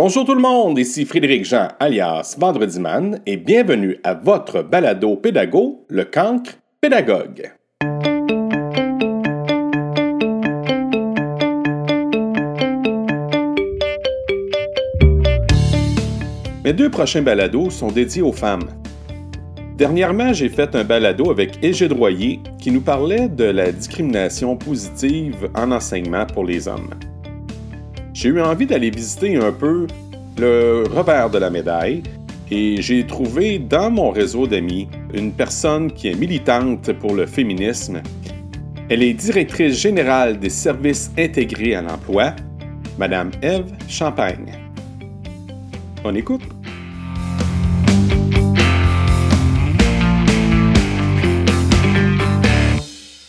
Bonjour tout le monde, ici Frédéric Jean alias Vendredi Man et bienvenue à votre balado pédago, le cancre pédagogue. Mes deux prochains balados sont dédiés aux femmes. Dernièrement, j'ai fait un balado avec Égide Royer qui nous parlait de la discrimination positive en enseignement pour les hommes j'ai eu envie d'aller visiter un peu le revers de la médaille et j'ai trouvé dans mon réseau d'amis une personne qui est militante pour le féminisme. Elle est directrice générale des services intégrés à l'emploi, Madame Eve Champagne. On écoute.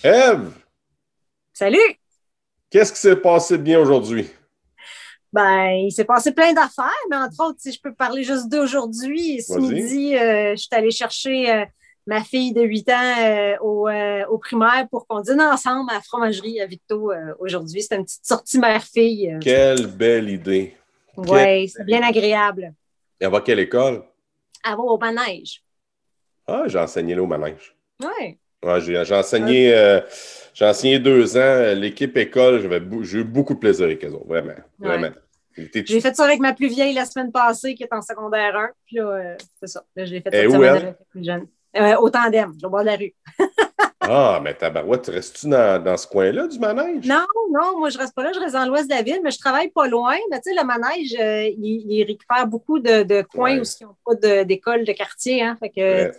Eve! Salut! Qu'est-ce qui s'est passé bien aujourd'hui? Ben, il s'est passé plein d'affaires, mais entre autres, si je peux parler juste d'aujourd'hui, ce midi, euh, je suis allée chercher euh, ma fille de 8 ans euh, au, primaire pour qu'on dîne ensemble à la fromagerie à Victo aujourd'hui. C'est une petite sortie mère-fille. Quelle belle idée! Oui, c'est bien agréable. Et elle va à quelle école? Elle va au manège. Ah, j'ai enseigné là au manège. Oui. Ouais, j'ai enseigné. J'ai enseigné deux ans. L'équipe école, j'ai eu beaucoup de plaisir avec eux autres, vraiment. vraiment. J'ai fait ça avec ma plus vieille la semaine passée, qui est en secondaire 1. Puis là, euh, c'est ça. Là, je l'ai fait cette semaine avec la plus jeune. Euh, au tandem, au bord de la rue. ah, mais tabarouette, tu restes-tu dans, dans, ce coin-là du manège? Non, non, moi, je reste pas là. Je reste dans l'ouest de la ville, mais je travaille pas loin. Mais tu sais, le manège, euh, il, récupère beaucoup de, de coins où ils n'ont pas d'école de, quartier. Hein, fait que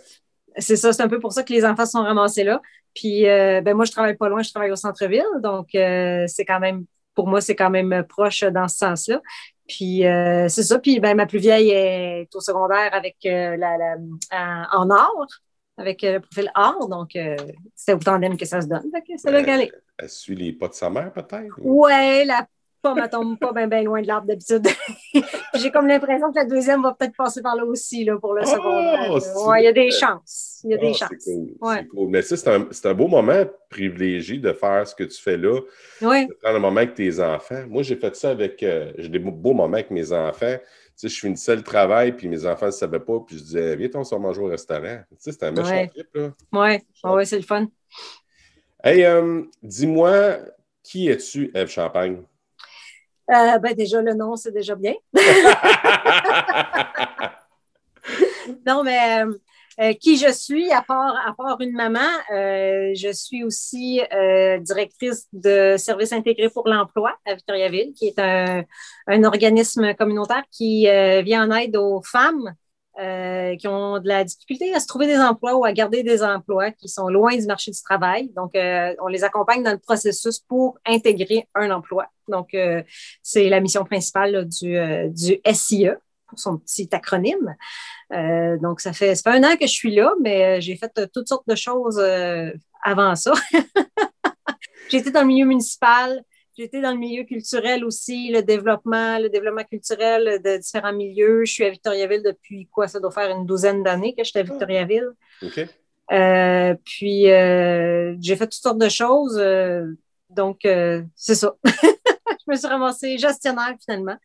c'est ça, c'est un peu pour ça que les enfants sont ramassés là. Puis, euh, ben moi, je travaille pas loin, je travaille au centre-ville. Donc, euh, c'est quand même, pour moi, c'est quand même proche dans ce sens-là. Puis, euh, c'est ça. Puis, ben, ma plus vieille est au secondaire avec la, en or, avec le profil or. Donc, c'est au tandem que ça se donne. c'est qu'elle Elle suit les pas de sa mère, peut-être? Oui, la pas, ne tombe pas bien loin de l'arbre d'habitude. J'ai comme l'impression que la deuxième va peut-être passer par là aussi là, pour le second. Oh, il y a des chances. Il y a des oh, chances. Cool. Mais ça, c'est un, un, beau moment privilégié de faire ce que tu fais là. Oui. De prendre un moment avec tes enfants. Moi, j'ai fait ça avec. Euh, j'ai des beaux moments avec mes enfants. Tu sais, je finissais le travail, puis mes enfants ne savaient pas, puis je disais, viens, on se manger au restaurant. Tu sais, c'était un méchant trip, là. Oui, ouais, c'est le fun. Hey, euh, dis-moi, qui es-tu, Eve Champagne? Euh, ben déjà, le nom, c'est déjà bien. non, mais euh, euh, qui je suis, à part, à part une maman, je suis aussi directrice de services intégrés pour l'emploi à Victoriaville, qui est un, un organisme communautaire qui vient en aide aux femmes euh, qui ont de la difficulté à se trouver des emplois ou à garder des emplois qui sont loin du marché du travail. Donc, euh, on les accompagne dans le processus pour intégrer un emploi. Donc, euh, c'est la mission principale du, du SIE pour son petit acronyme. donc, ça fait, ça fait un an que je suis là, mais j'ai fait toutes sortes de choses avant ça. été dans le milieu municipal, J'étais dans le milieu culturel aussi, le développement, le développement culturel de différents milieux. Je suis à Victoriaville depuis quoi? Ça doit faire une douzaine d'années que je suis à Victoriaville. OK. Euh, puis euh, j'ai fait toutes sortes de choses. Euh, donc, c'est ça. je me suis ramassée gestionnaire finalement.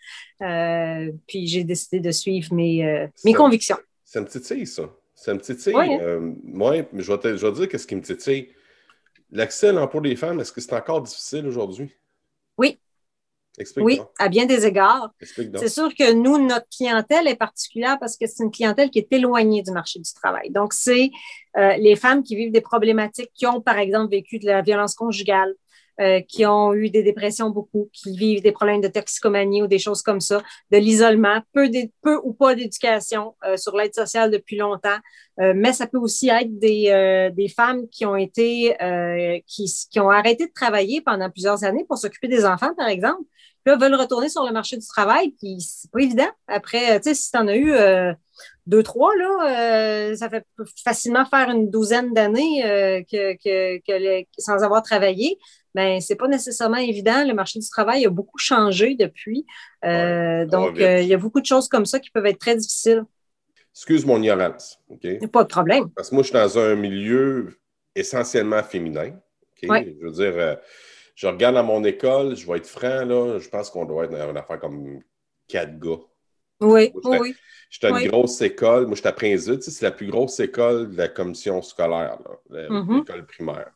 puis j'ai décidé de suivre mes, mes convictions. Ça me titille, ça. Ça me titille. Hein? moi, je vais, te, je vais te dire qu'est-ce qui me titille. L'accès à l'emploi des femmes, est-ce que c'est encore difficile aujourd'hui? Oui. oui, à bien des égards. C'est sûr que nous, notre clientèle est particulière parce que c'est une clientèle qui est éloignée du marché du travail. Donc, c'est euh, les femmes qui vivent des problématiques, qui ont, par exemple, vécu de la violence conjugale, euh, qui ont eu des dépressions beaucoup, qui vivent des problèmes de toxicomanie ou des choses comme ça, de l'isolement, peu, peu ou pas d'éducation euh, sur l'aide sociale depuis longtemps, euh, mais ça peut aussi être des, des femmes qui ont été, qui, qui ont arrêté de travailler pendant plusieurs années pour s'occuper des enfants, par exemple, puis là, veulent retourner sur le marché du travail, puis c'est pas évident. Après, tu sais, si tu en as eu deux, trois, là, ça fait facilement faire une douzaine d'années que, que, que sans avoir travaillé ben c'est pas nécessairement évident. Le marché du travail a beaucoup changé depuis. Euh, donc, euh, il y a beaucoup de choses comme ça qui peuvent être très difficiles. Excuse mon ignorance. Pas de problème. Parce que moi, je suis dans un milieu essentiellement féminin. Je veux dire, euh, je regarde à mon école, je vais être franc, là, je pense qu'on doit être dans une affaire comme quatre gars. Oui, oui. J'étais une grosse école. Moi, j'étais à Prince c'est la plus grosse école de la commission scolaire, mm-hmm. l'école primaire.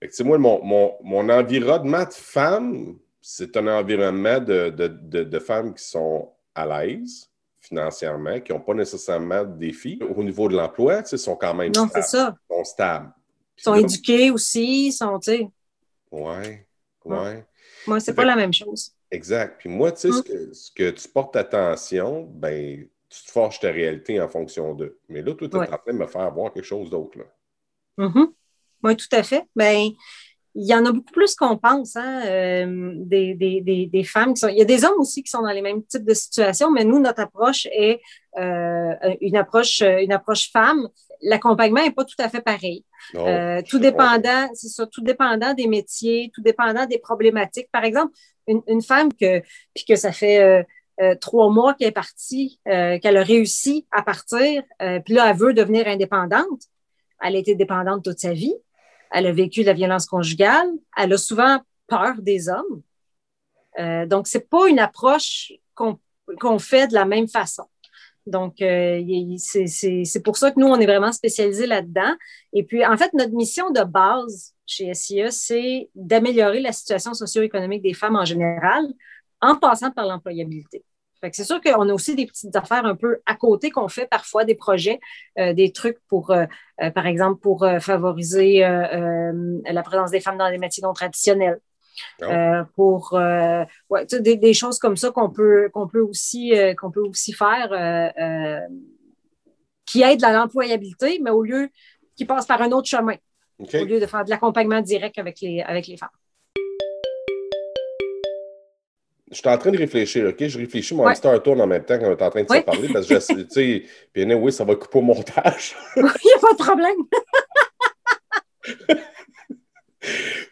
Fait moi, mon, mon, mon, environnement de femmes, c'est un environnement de, de, de, femmes qui sont à l'aise financièrement, qui n'ont pas nécessairement de défis. Au niveau de l'emploi, ils sont quand même non, stables. Ça. Ils sont stables. Ils sont éduqués aussi, sont, tu sais. Oui, oui. Moi, c'est pas la même chose. Exact. Puis moi, tu sais, ce, hum. que, ce, que, tu portes attention, ben, tu te forges ta réalité en fonction d'eux. Mais là, toi, tu es en train de me faire voir quelque chose d'autre. Mm Oui, tout à fait. Ben, il y en a beaucoup plus qu'on pense, hein, euh, des, des, des, femmes qui sont. Il y a des hommes aussi qui sont dans les mêmes types de situations, mais nous, notre approche est euh, une approche, une approche femme. L'accompagnement n'est pas tout à fait pareil. Euh, tout dépendant, c'est ça, tout dépendant des métiers, tout dépendant des problématiques. Par exemple, une, une femme que, puis que ça fait trois mois qu'elle est partie, qu'elle a réussi à partir, puis là, elle veut devenir indépendante. Elle a été dépendante toute sa vie elle a vécu la violence conjugale, elle a souvent peur des hommes. Euh, donc, ce n'est pas une approche qu'on fait de la même façon. Donc, euh, c'est pour ça que nous, on est vraiment spécialisés là-dedans. Et puis, en fait, notre mission de base chez SIE, c'est d'améliorer la situation socio-économique des femmes en général en passant par l'employabilité c'est sûr qu'on a aussi des petites affaires un peu à côté qu'on fait parfois, des projets, euh, des trucs pour, euh, euh, par exemple, pour favoriser la présence des femmes dans les métiers non traditionnels. Ah. pour des, choses comme ça qu'on peut, qu'on peut, aussi, qu'on peut aussi faire qui aident à l'employabilité, mais au lieu qui passent par un autre chemin, au lieu de faire de l'accompagnement direct avec les, avec les femmes. Je suis en train de réfléchir, OK? Je réfléchis, mon hamster tourne en même temps quand on est en train de se parler parce que, tu sais, puis oui, ça va couper au montage. Il n'y a pas de problème.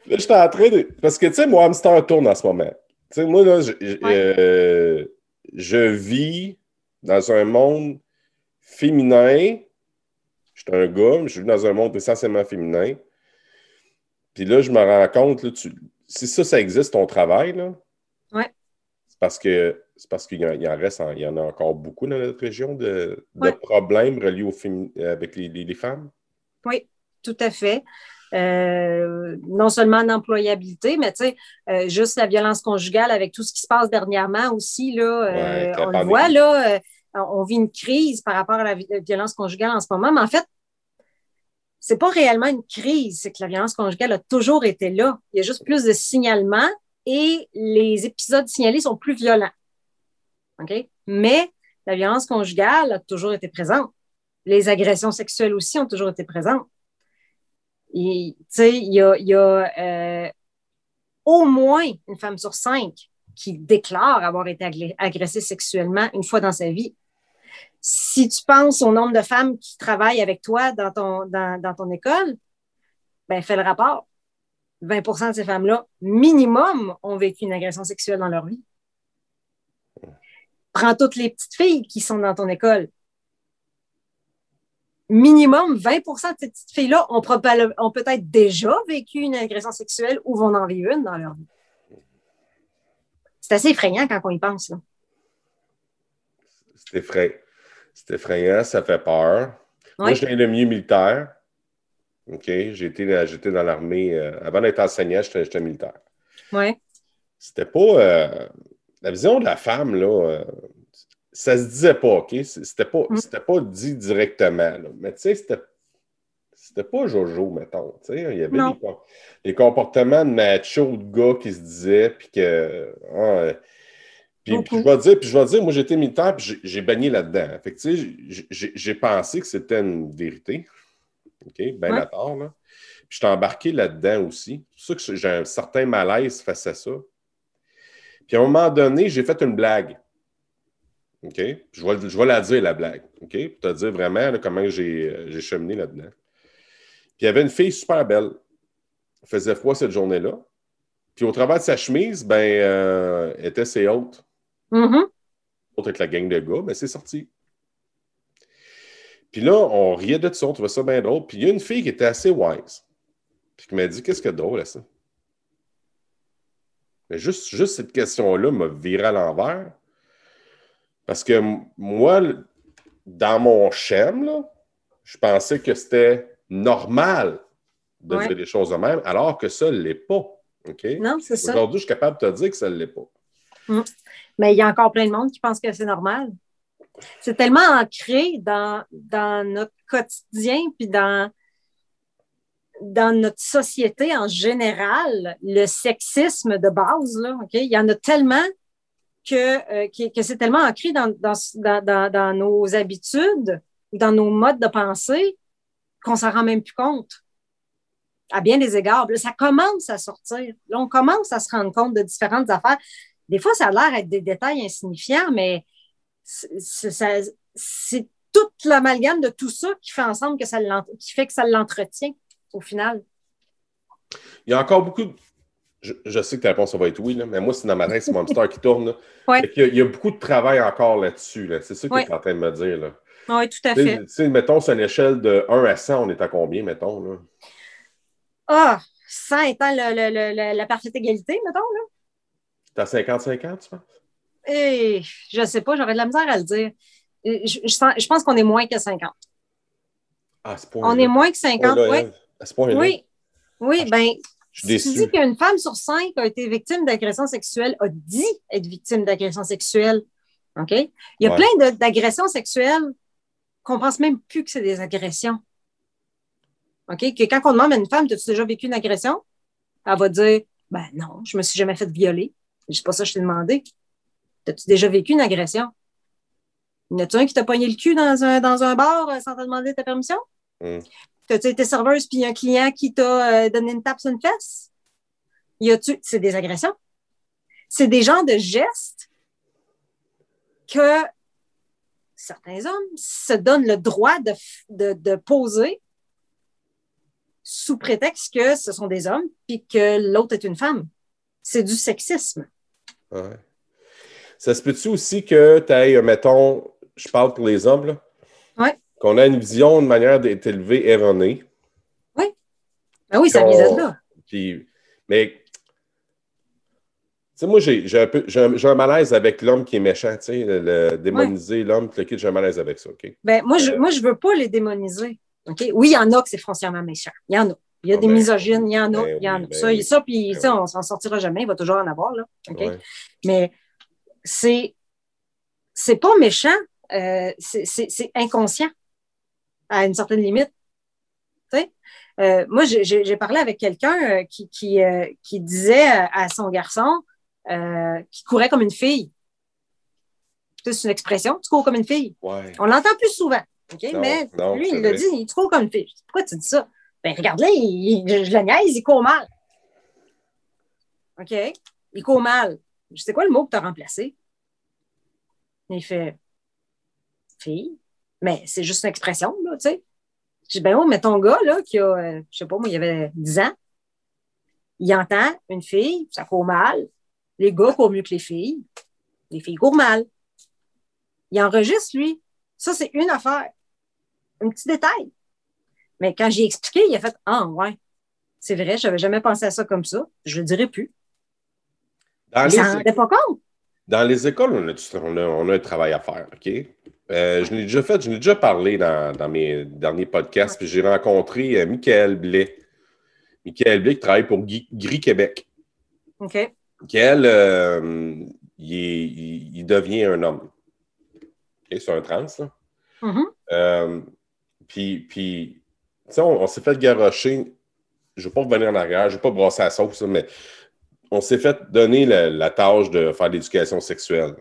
là, je suis en train de. Parce que, tu sais, mon hamster tourne en ce moment. Tu sais, moi, là, je, euh, je vis dans un monde féminin. Je suis un gars, mais je vis dans un monde essentiellement féminin. Puis là, je me rends compte, là, tu... si ça, ça existe, ton travail, là. Parce que c'est parce qu'il y, en reste, il y en a encore beaucoup dans notre région de, problèmes reliés au avec les, femmes? Oui, tout à fait. Euh, non seulement l'employabilité, mais tu sais, euh, juste la violence conjugale avec tout ce qui se passe dernièrement aussi, là, euh, on le voit, là, on vit une crise par rapport à la violence conjugale en ce moment, mais en fait, c'est pas réellement une crise, c'est que la violence conjugale a toujours été là. Il y a juste plus de signalement et les épisodes signalés sont plus violents. Mais la violence conjugale a toujours été présente. Les agressions sexuelles aussi ont toujours été présentes. Il y a, y a euh, au moins une femme sur cinq qui déclare avoir été agressée sexuellement une fois dans sa vie. Si tu penses au nombre de femmes qui travaillent avec toi dans ton, dans, dans ton école, ben fais le rapport. 20% de ces femmes-là, minimum, ont vécu une agression sexuelle dans leur vie. Prends toutes les petites filles qui sont dans ton école. Minimum 20% de ces petites filles-là ont, peut-être déjà vécu une agression sexuelle ou vont en vivre une dans leur vie. C'est assez effrayant quand on y pense. C'est effrayant. C'est effrayant, ça fait peur. Moi, je viens de milieu militaire. OK? J'étais dans l'armée. Euh, avant d'être enseignant, j'étais militaire. Oui. C'était pas. Euh, la vision de la femme, là, euh, ça se disait pas, OK? C'était pas, mm. pas dit directement. Mais tu sais, c'était. C'était pas Jojo, mettons. Il y avait des, comportements de macho, de gars qui se disaient, puis que. Ah, puis, je vais dire, puis je vais dire, moi j'étais militaire, puis j'ai baigné là-dedans. Fait que, j'ai pensé que c'était une vérité. OK? Ben à tort, là. Puis je suis embarqué là-dedans aussi. C'est pour ça que j'ai un certain malaise face à ça. Puis à un moment donné, j'ai fait une blague. OK? Je vais, je vais la dire, la blague. OK? Pour te dire vraiment comment euh, j'ai cheminé là-dedans. Puis il y avait une fille super belle. Elle faisait froid cette journée-là. Puis au travers de sa chemise, ben, euh, était ses hautes. Mm-hmm. Avec la gang de gars, ben, c'est sorti. Puis là, on riait de ça, on trouvait ça bien drôle. Puis il y a une fille qui était assez wise. Puis qui m'a dit Qu'est-ce que drôle à ça? Mais juste, juste cette question-là m'a viré à l'envers. Parce que moi, dans mon schéma, je pensais que c'était normal de dire les choses de même, alors que ça ne l'est pas. Non, c'est ça. Aujourd'hui, je suis capable de te dire que ça ne l'est pas. Mm. Mais il y a encore plein de monde qui pense que c'est normal. C'est tellement ancré dans, notre quotidien, puis dans, notre société en général, le sexisme de base, il y en a tellement que, euh, c'est tellement ancré dans, nos habitudes, dans nos modes de pensée, qu'on s'en rend même plus compte. À bien des égards. ça commence à sortir. Là, on commence à se rendre compte de différentes affaires. Des fois, ça a l'air d'être des détails insignifiants, mais c'est toute l'amalgame de tout ça qui fait ensemble que ça qui fait que ça l'entretient au final. Il y a encore beaucoup de... je, sais que ta réponse va être oui, mais moi, c'est dans ma tête, c'est mon hamster qui tourne. Il, y a, beaucoup de travail encore là-dessus. C'est ça que tu es en train de me dire. Oui, tout à fait. Mettons, sur une échelle de 1 à 100, on est à combien, mettons? Là? Ah, 100 étant la parfaite égalité, mettons. Là. T'as 50-50, tu penses? Eh, je ne sais pas, j'aurais de la misère à le dire. Je, je pense qu'on est moins que 50. Ah, On est moins que 50, oui. Oui, oui, bien, si tu dis qu'une femme sur cinq a été victime d'agression sexuelle, a dit être victime d'agression sexuelle, OK? Il y a plein d'agressions sexuelles qu'on pense même plus que c'est des agressions. OK? Que quand on demande à une femme, as-tu déjà vécu une agression? Elle va dire, ben non, je me suis jamais fait violer. C'est pas ça que je t'ai demandé. As-tu déjà vécu une agression? Y en a-tu un qui t'a pogné le cul dans un, dans un bar euh, sans te demander ta permission? Mm. T'as-tu été serveuse puis un client qui t'a euh, donné une tape sur une fesse? Y a-tu. C'est des agressions. C'est des genres de gestes que certains hommes se donnent le droit de, de, de poser sous prétexte que ce sont des hommes puis que l'autre est une femme. C'est du sexisme. Ouais. Ça se peut-tu aussi que tu aies, mettons, je parle pour les hommes, là, qu'on a une vision, une manière d'être élevé erronée? Oui. Ben oui, ça vient de là. mais, tu sais, moi, j'ai un, malaise avec l'homme qui est méchant, tu sais, le, démoniser l'homme, j'ai un malaise avec ça, OK? Ben, moi, je ne euh, veux pas les démoniser, OK? Oui, il y en a que c'est foncièrement méchant. Il y en a. Il y a ah, des ben, misogynes, il y en a, ben il y en a. ça, ben ça, puis ça, on s'en sortira jamais, il va toujours en avoir, là, OK? Mais c'est c'est pas méchant, euh, c'est inconscient à une certaine limite. Euh, moi, j'ai parlé avec quelqu'un euh, qui, qui, euh, qui, disait à son garçon qu'il courait comme une fille. C'est une expression, tu cours comme une fille. On l'entend plus souvent. mais lui, il l'a dit, il court comme une fille. Pourquoi tu dis ça? Ben, regarde-le, je le niaise, il court mal. OK? Il court mal. Je sais quoi le mot que tu as remplacé? Il fait fille. Mais c'est juste une expression, là, tu sais. Je dis, ben oh, mais ton gars, là, qui a, euh, je sais pas, moi, il avait 10 ans, il entend une fille, ça court mal. Les gars courent mieux que les filles. Les filles courent mal. Il enregistre, lui. Ça, c'est une affaire. Un petit détail. Mais quand j'ai expliqué, il a fait Ah, ouais, c'est vrai, je n'avais jamais pensé à ça comme ça. Je le dirai plus. Dans les... ça pas compte. Dans les écoles, on a, on a, un travail à faire, OK? Euh, je l'ai déjà fait, je l'ai déjà parlé dans, mes derniers podcasts, puis j'ai rencontré euh, Michael Blais. Michael Blais qui travaille pour Gris Québec. OK. Michael, euh, il, devient un homme. OK, c'est un trans, là. Mm-hmm. puis, puis on, s'est fait garrocher. Je ne vais pas revenir en arrière, je ne vais pas brasser la sauce, mais on s'est fait donner la, tâche de faire l'éducation sexuelle.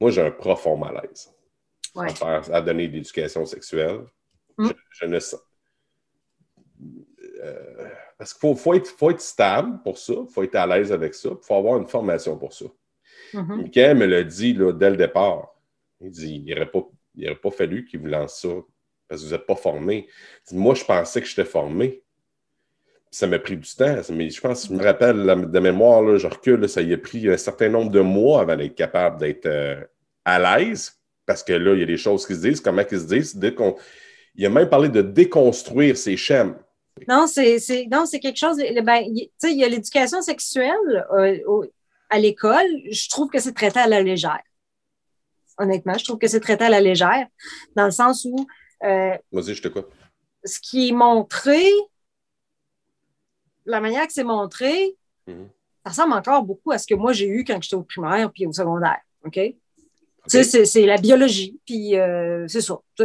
Moi, j'ai un profond malaise à, donner de l'éducation sexuelle. Mm. Je, ne sens. Euh, parce qu'il faut, être, stable pour ça, il faut être à l'aise avec ça, il faut avoir une formation pour ça. Mm me l'a dit dès le départ. Il dit il n'aurait pas, pas fallu qu'il vous lance ça parce que vous n'êtes pas formé. Moi, je pensais que j'étais formé ça m'a pris du temps. Mais je pense, je me rappelle de mémoire, là, je recule, ça y a pris un certain nombre de mois avant d'être capable d'être euh, à l'aise. Parce que là, il y a des choses qui se disent, comment ils se disent. Il a même parlé de déconstruire ses schèmes. Non, c'est quelque chose. Ben, il y a l'éducation sexuelle euh, à l'école. Je trouve que c'est traité à la légère. honnêtement. Je trouve que c'est traité à la légère, dans le sens où. Euh, Vas-y, je te coupe. Ce qui est montré, la manière que c'est montré, mhm. ça ressemble encore beaucoup à ce que moi j'ai eu quand j'étais au primaire puis au secondaire. OK? Tu sais, c'est la biologie, puis euh, c'est ça.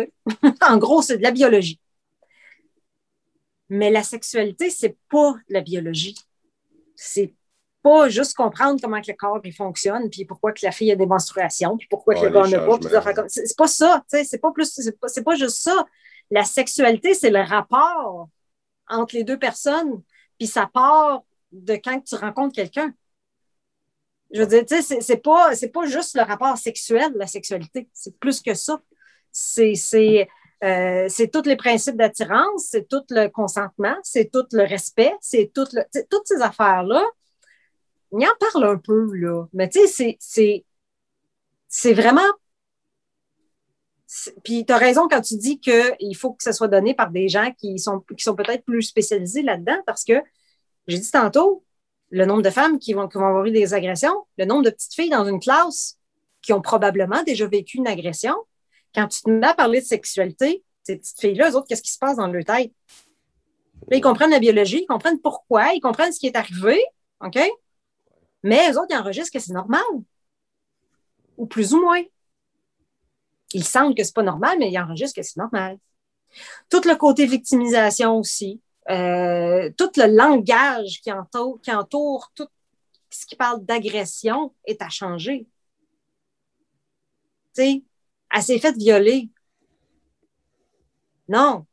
en gros, c'est de la biologie. Mais la sexualité, c'est pas la biologie. C'est pas juste comprendre comment que le corps il fonctionne, puis pourquoi que la fille a des menstruations, puis pourquoi que le gars n'a pas. C'est pas ça, c'est pas plus, c'est pas, juste ça. La sexualité, c'est le rapport entre les deux personnes, puis ça part de quand tu rencontres quelqu'un. Je veux dire, tu sais, c'est pas, pas juste le rapport sexuel, la sexualité. C'est plus que ça. C'est euh, tous les principes d'attirance, c'est tout le consentement, c'est tout le respect, c'est tout le, toutes ces affaires-là il en parle un peu, là. Mais tu sais, c'est vraiment. Puis tu as raison quand tu dis qu'il faut que ça soit donné par des gens qui sont, qui sont peut-être plus spécialisés là-dedans parce que, j'ai dit tantôt, le nombre de femmes qui vont, qui vont avoir eu des agressions, le nombre de petites filles dans une classe qui ont probablement déjà vécu une agression. Quand tu te mets à parler de sexualité, ces petites filles-là, eux autres, qu'est-ce qui se passe dans leur tête? ils comprennent la biologie, ils comprennent pourquoi, ils comprennent ce qui est arrivé, OK? Mais eux autres, ils enregistrent que c'est normal. Ou plus ou moins. Ils sentent que c'est pas normal, mais ils enregistrent que c'est normal. Tout le côté victimisation aussi. Euh, tout le langage qui entoure, qui entoure tout ce qui parle d'agression est à changer. Tu sais, elle s'est faite violer. Non,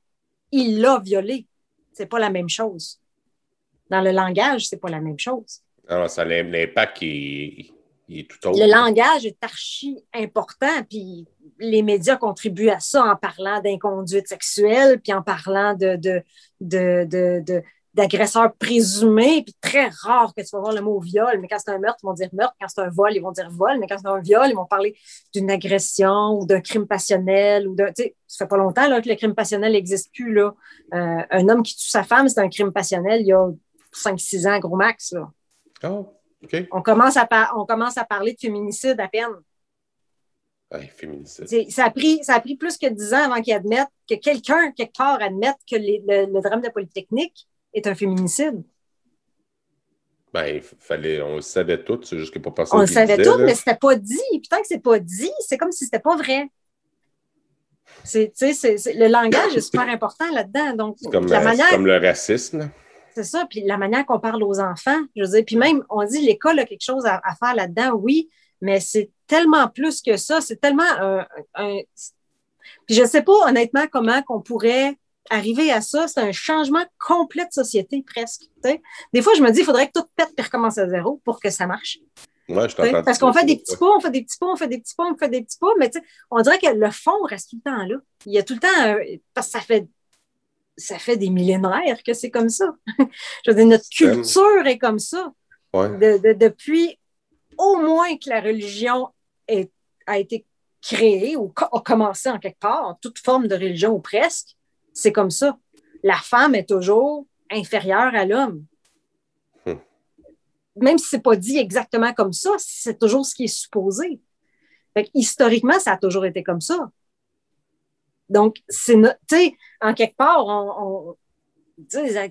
il l'a violée. C'est pas la même chose. Dans le langage, c'est pas la même chose. Ça l'impact est, est tout autre. Le langage est archi important, puis les médias contribuent à ça en parlant d'inconduite sexuelle, puis en parlant de, de, de, d'agresseurs présumés, puis très rare que tu vas voir le mot viol, mais quand c'est un meurtre, ils vont dire meurtre, quand c'est un vol, ils vont dire vol, mais quand c'est un viol, ils vont parler d'une agression ou d'un crime passionnel. ou d'un, Ça fait pas longtemps là, que le crime passionnel n'existe plus. Là. Euh, un homme qui tue sa femme, c'est un crime passionnel il y a 5-6 ans, gros max. Là. Oh, on, commence à on commence à parler de féminicide à peine. féminicide. Ça a, pris, ça a pris plus que dix ans avant qu'ils admettent, que quelqu'un, quelque part, admette que le, drame de Polytechnique est un féminicide. Ben, fallait, on le savait tout, c'est juste que pour passer On le savait tout, mais c'était pas dit. Putain que c'est pas dit, c'est comme si c'était pas vrai. Le langage est super important là-dedans. Donc, c'est comme, euh, comme le racisme. C'est ça. Puis la manière qu'on parle aux enfants, je veux dire, puis même, on dit l'école a quelque chose à, faire là-dedans, oui, mais c'est tellement plus que ça. C'est tellement un, Puis je ne sais pas honnêtement comment qu'on pourrait arriver à ça. C'est un changement complet de société presque. Des fois, je me dis, il faudrait que tout pète et recommence à zéro pour que ça marche. Ouais, je Parce qu'on fait des petits pas, on fait des petits pas, on fait des petits pas, on fait des petits pas, mais on dirait que le fond reste tout le temps là. Il y a tout le temps, parce que ça fait ça fait des millénaires que c'est comme ça. Je veux dire, notre culture est comme ça. depuis au moins que la religion a été créée ou a commencé en quelque part, toute forme de religion ou presque, c'est comme ça. La femme est toujours inférieure à l'homme. Hmm. Même si ce n'est pas dit exactement comme ça, c'est toujours ce qui est supposé. historiquement, ça a toujours été comme ça. Donc, c'est tu sais, en quelque part, on,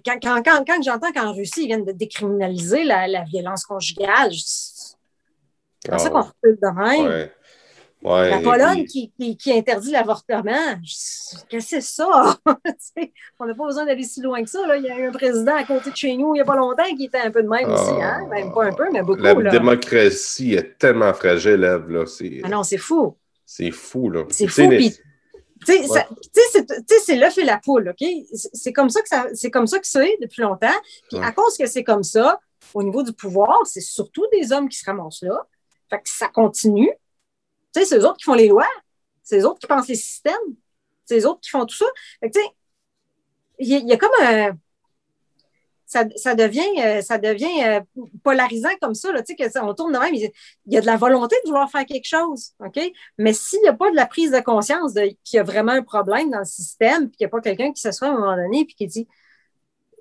quand, quand, quand, quand j'entends qu'en Russie, ils viennent de décriminaliser la, la violence conjugale, c'est pour ça qu'on recule de même. Ouais. la Pologne qui, qui, qui, interdit l'avortement, qu'est-ce que c'est ça? on n'a pas besoin d'aller si loin que ça. Là. Il y a eu un président à côté de chez nous il n'y a pas longtemps qui était un peu de même aussi. Hein? Même pas un peu, mais beaucoup. La démocratie est tellement fragile, Là. Ah non, c'est fou. C'est fou. là. C'est fou. Puis tu sais, c'est l'œuf et la poule, OK? C'est comme ça que ça, c'est comme ça que c'est depuis longtemps. Puis à cause que c'est comme ça, au niveau du pouvoir, c'est surtout des hommes qui se ramassent là. Fait que ça continue. Tu sais, c'est eux autres qui font les lois. C'est eux autres qui pensent les systèmes. C'est eux autres qui font tout ça. Fait que tu sais, il y, a comme un ça, devient, euh, ça devient euh, polarisant comme ça. Là, que, on tourne de même. Il y a de la volonté de vouloir faire quelque chose. OK? Mais s'il n'y a pas de la prise de conscience qu'il y a vraiment un problème dans le système, puis qu'il n'y a pas quelqu'un qui s'assoit à un moment donné puis qui dit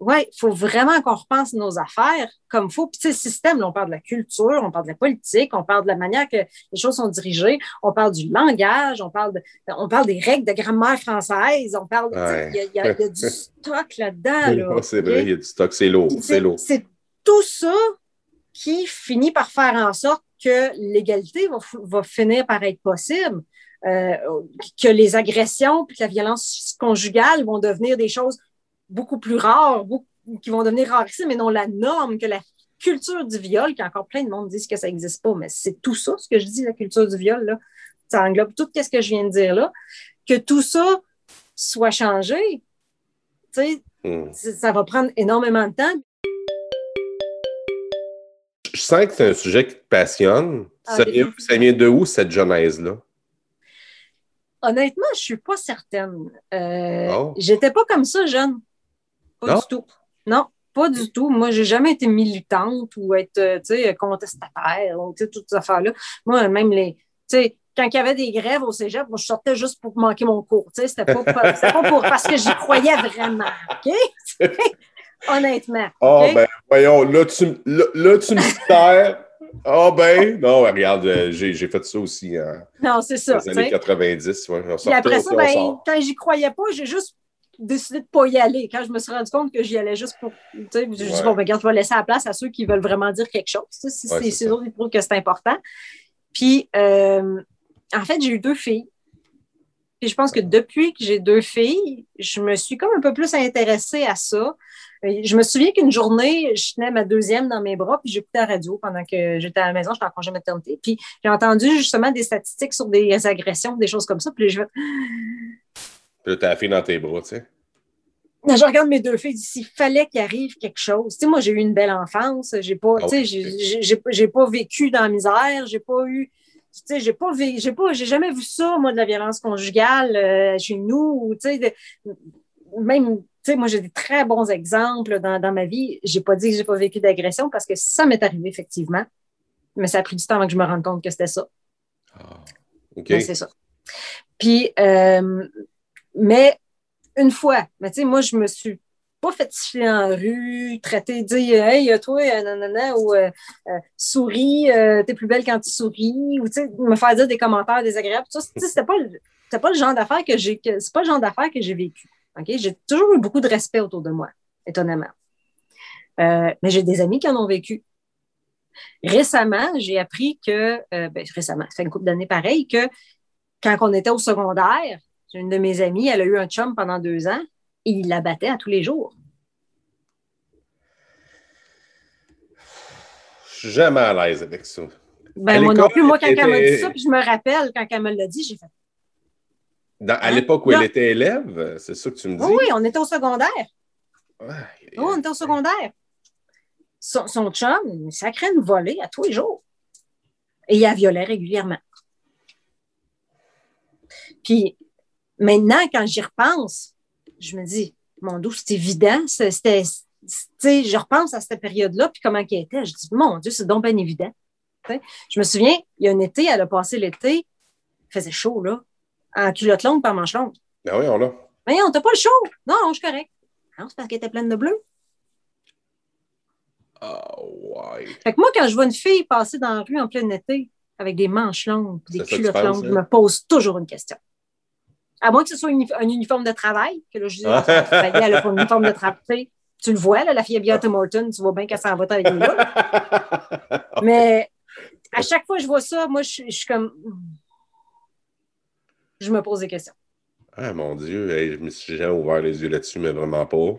ouais, il faut vraiment qu'on repense nos affaires comme il faut. Puis, tu sais, le système, on parle de la culture, on parle de la politique, on parle de la manière que les choses sont dirigées, on parle du langage, on parle, de, on parle des règles de grammaire française, on parle. Il y, a du stock là-dedans. c'est vrai, il y a du stock, c'est lourd. C'est lourd. C'est tout ça qui finit par faire en sorte que l'égalité va, va finir par être possible. Euh, que les agressions et la violence conjugale vont devenir des choses beaucoup plus rares, qui vont devenir rares ici, mais non la norme, que la culture du viol, qui encore plein de monde disent que ça n'existe pas, mais c'est tout ça, ce que je dis, la culture du viol, là. ça englobe tout ce que je viens de dire là, que tout ça soit changé, hmm. ça va prendre énormément de temps. Je sens que c'est un sujet qui te passionne. Ah, ça, vient, ça vient de où cette genèse-là? Honnêtement, je ne suis pas certaine. Euh, oh. J'étais pas comme ça jeune. Pas du tout. Non, pas du tout. Moi, j'ai jamais été militante ou être, euh, tu sais, contestataire, ou, toutes ces affaires-là. Moi, même les, tu sais, quand il y avait des grèves au cégep, moi, je sortais juste pour manquer mon cours. Tu sais, c'était pas, pas, pour, parce que j'y croyais vraiment. OK? Honnêtement. Ah, oh, ben, voyons, là, tu, là, tu me sers. Ah, oh, ben, non, regarde, euh, j'ai, fait ça aussi. Hein, non, c'est ça. Dans les années 90. Ouais, Et après ça, ben, quand j'y croyais pas, j'ai juste décidé de ne pas y aller. Quand je me suis rendu compte que j'y allais juste pour. Tu sais, je dis, bon, ben, regarde, je vais laisser la place à ceux qui veulent vraiment dire quelque chose. si c'est eux qui trouvent que c'est important. Puis, euh, en fait, j'ai eu deux filles. Puis je pense que depuis que j'ai deux filles, je me suis comme un peu plus intéressée à ça. Je me souviens qu'une journée, je tenais ma deuxième dans mes bras, puis j'écoutais la radio pendant que j'étais à la maison, j'étais en congé maternité. Puis j'ai entendu justement des statistiques sur des agressions, des choses comme ça. Puis je puis là, fille dans tes bras, tu sais. Je regarde mes deux filles, s'il fallait qu'il arrive quelque chose. Tu sais, moi, j'ai eu une belle enfance. J'ai pas, ah sais, j'ai pas vécu dans la misère. J'ai pas eu, tu sais, j'ai pas, j'ai pas, j'ai jamais vu ça, moi, de la violence conjugale euh, chez nous. Tu sais, même, tu sais, moi, j'ai des très bons exemples dans, dans ma vie. J'ai pas dit que j'ai pas vécu d'agression parce que ça m'est arrivé, effectivement. Mais ça a pris du temps avant que je me rende compte que c'était ça. Ah, OK. C'est ça. Puis, euh, mais une fois, mais tu sais, moi, je me suis pas fait siffler en rue, traiter, dire Hey, toi, euh, nanana, ou euh, euh, souris, t'es plus belle quand tu souris, ou tu sais, me faire dire des commentaires désagréables. Ça, c'était pas, pas le genre d'affaires que j'ai c'est pas le genre d'affaires que j'ai vécu. J'ai toujours eu beaucoup de respect autour de moi, étonnamment. mais j'ai des amis qui en ont vécu. Récemment, j'ai appris que, ben, récemment, ça fait une couple d'années pareil, que quand on était au secondaire, une de mes amies, elle a eu un chum pendant deux ans et il la battait à tous les jours. Je suis jamais à l'aise avec ça. Ben, moi non plus, moi, quand elle m'a dit ça, puis je me rappelle, quand elle me l'a dit, j'ai fait. à hein? l'époque où elle était élève, c'est ça que tu me dis? Oui, on était au secondaire. Oui, on était au secondaire. Son, son chum, il sacrait une volée à tous les jours. Et il la violait régulièrement. Puis Maintenant, quand j'y repense, je me dis, mon Dieu, c'est évident. C'était, je repense à cette période-là, puis comment elle était. Je dis, mon Dieu, c'est donc bien évident. je me souviens, il y a un été, elle a passé l'été, il faisait chaud, là, en culotte longue, pas manche longue. Ben oui, on l'a. Mais on t'a pas le chaud? Non, je suis correct. Non, c'est parce qu'elle était pleine de bleu. Ah, ouais. Fait que moi, quand je vois une fille passer dans la rue en plein été avec des manches longues, des culottes longues, je me pose toujours une question. À moins que ce soit un uniforme de travail, que là, je dis, elle a un uniforme de travail. Tu le vois, là, la fille habillée Morton, tu vois bien qu'elle s'en va avec nous Mais à chaque fois que je vois ça, moi, je, suis comme. Je me pose des questions. Ah, mon Dieu, je me suis jamais ouvert les yeux là-dessus, mais vraiment pas.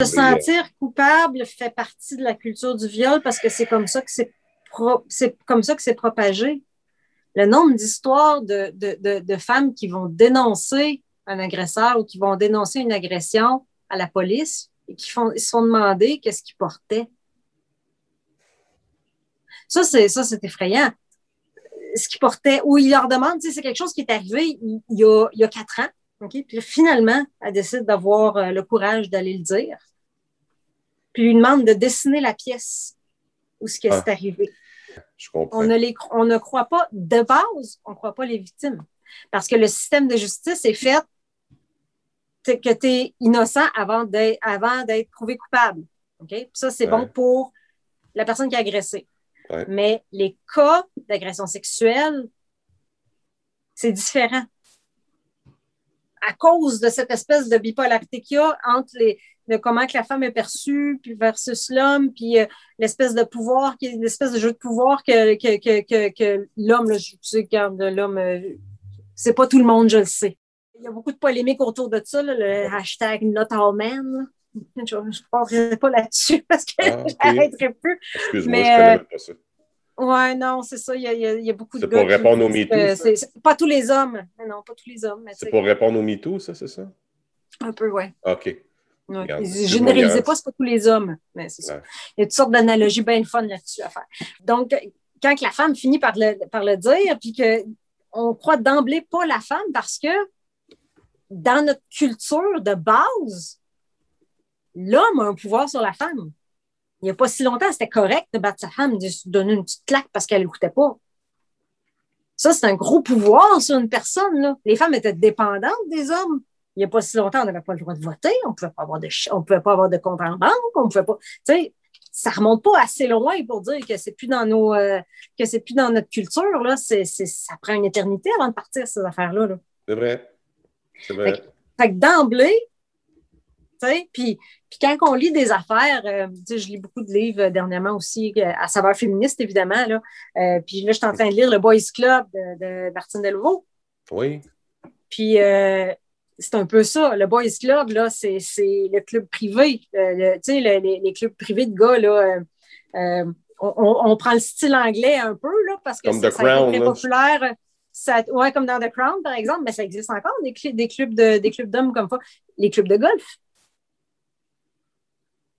Se sentir coupable fait partie de la culture du viol parce que c'est comme ça que c'est c'est comme ça que c'est propagé le nombre d'histoires de, femmes qui vont dénoncer un agresseur ou qui vont dénoncer une agression à la police et qui font, se font demander qu'est-ce qu'ils portaient. Ça, c'est, ça, c'est effrayant. Ce qu'ils portaient, ou ils leur demandent, c'est quelque chose qui est arrivé il, y, a, il y a quatre ans. Puis finalement, elle décide d'avoir euh, le courage d'aller le dire. Puis lui demande de dessiner la pièce où ce qui est On ne, les, on ne croit pas, de base, on ne croit pas les victimes. Parce que le système de justice est fait que tu es innocent avant d'être prouvé coupable. Ça, c'est bon pour la personne qui a agressé. Mais les cas d'agression sexuelle, c'est différent. À cause de cette espèce de bipolarité qu'il y a entre les, de comment que la femme est perçue, puis versus l'homme, puis euh, l'espèce de pouvoir, l'espèce de jeu de pouvoir que, que, que, que, l'homme, je sais, de l'homme, euh, c'est pas tout le monde, je le sais. Il y a beaucoup de polémiques autour de ça, le hashtag Not All Men. Je ne parlerai pas là-dessus parce que ah, j'arrêterai plus. Excuse-moi, je connais pas ça. Ouais, non, c'est ça. Il y, a, il y a beaucoup de C'est pour répondre aux MeToo. pas tous les hommes. Non, pas tous les hommes. C'est pour répondre aux MeToo, ça, c'est ça? Un peu, oui. OK. Ouais. Je ne réalisais pas, c'est pas tous les hommes, mais c'est ça. Il y a toutes sortes d'analogies bien fun là-dessus à faire. Donc, quand la femme finit par le, par le dire, puis qu'on croit d'emblée pas la femme parce que dans notre culture de base, l'homme a un pouvoir sur la femme. Il n'y a pas si longtemps, c'était correct de battre sa femme, de donner une petite claque parce qu'elle n'écoutait pas. Ça, c'est un gros pouvoir sur une personne. Là. Les femmes étaient dépendantes des hommes. Il n'y a pas si longtemps, on n'avait pas le droit de voter, on ne pouvait pas avoir de on pouvait pas avoir de compte en banque, on pouvait pas. Tu sais, ça remonte pas assez loin pour dire que c'est plus dans nos euh, que c'est plus dans notre culture. Là. C'est, ça prend une éternité avant de partir, ces affaires-là. Là. C'est vrai. C'est vrai. Fait, que d'emblée, puis, puis quand on lit des affaires, euh, je lis beaucoup de livres euh, dernièrement aussi, à savoir féministe, évidemment. Là. puis là, je suis en train de lire Le Boys Club de, de Martine Delvaux. Oui. Puis c'est un peu ça. Le Boys Club, là, c'est, le club privé. tu sais, les, clubs privés de gars, là. On, prend le style anglais un peu, là, parce que c'est très populaire. Ça, ouais, comme dans The Crown, par exemple, mais ça existe encore, des, des clubs, de, des clubs d'hommes comme ça. Les clubs de golf.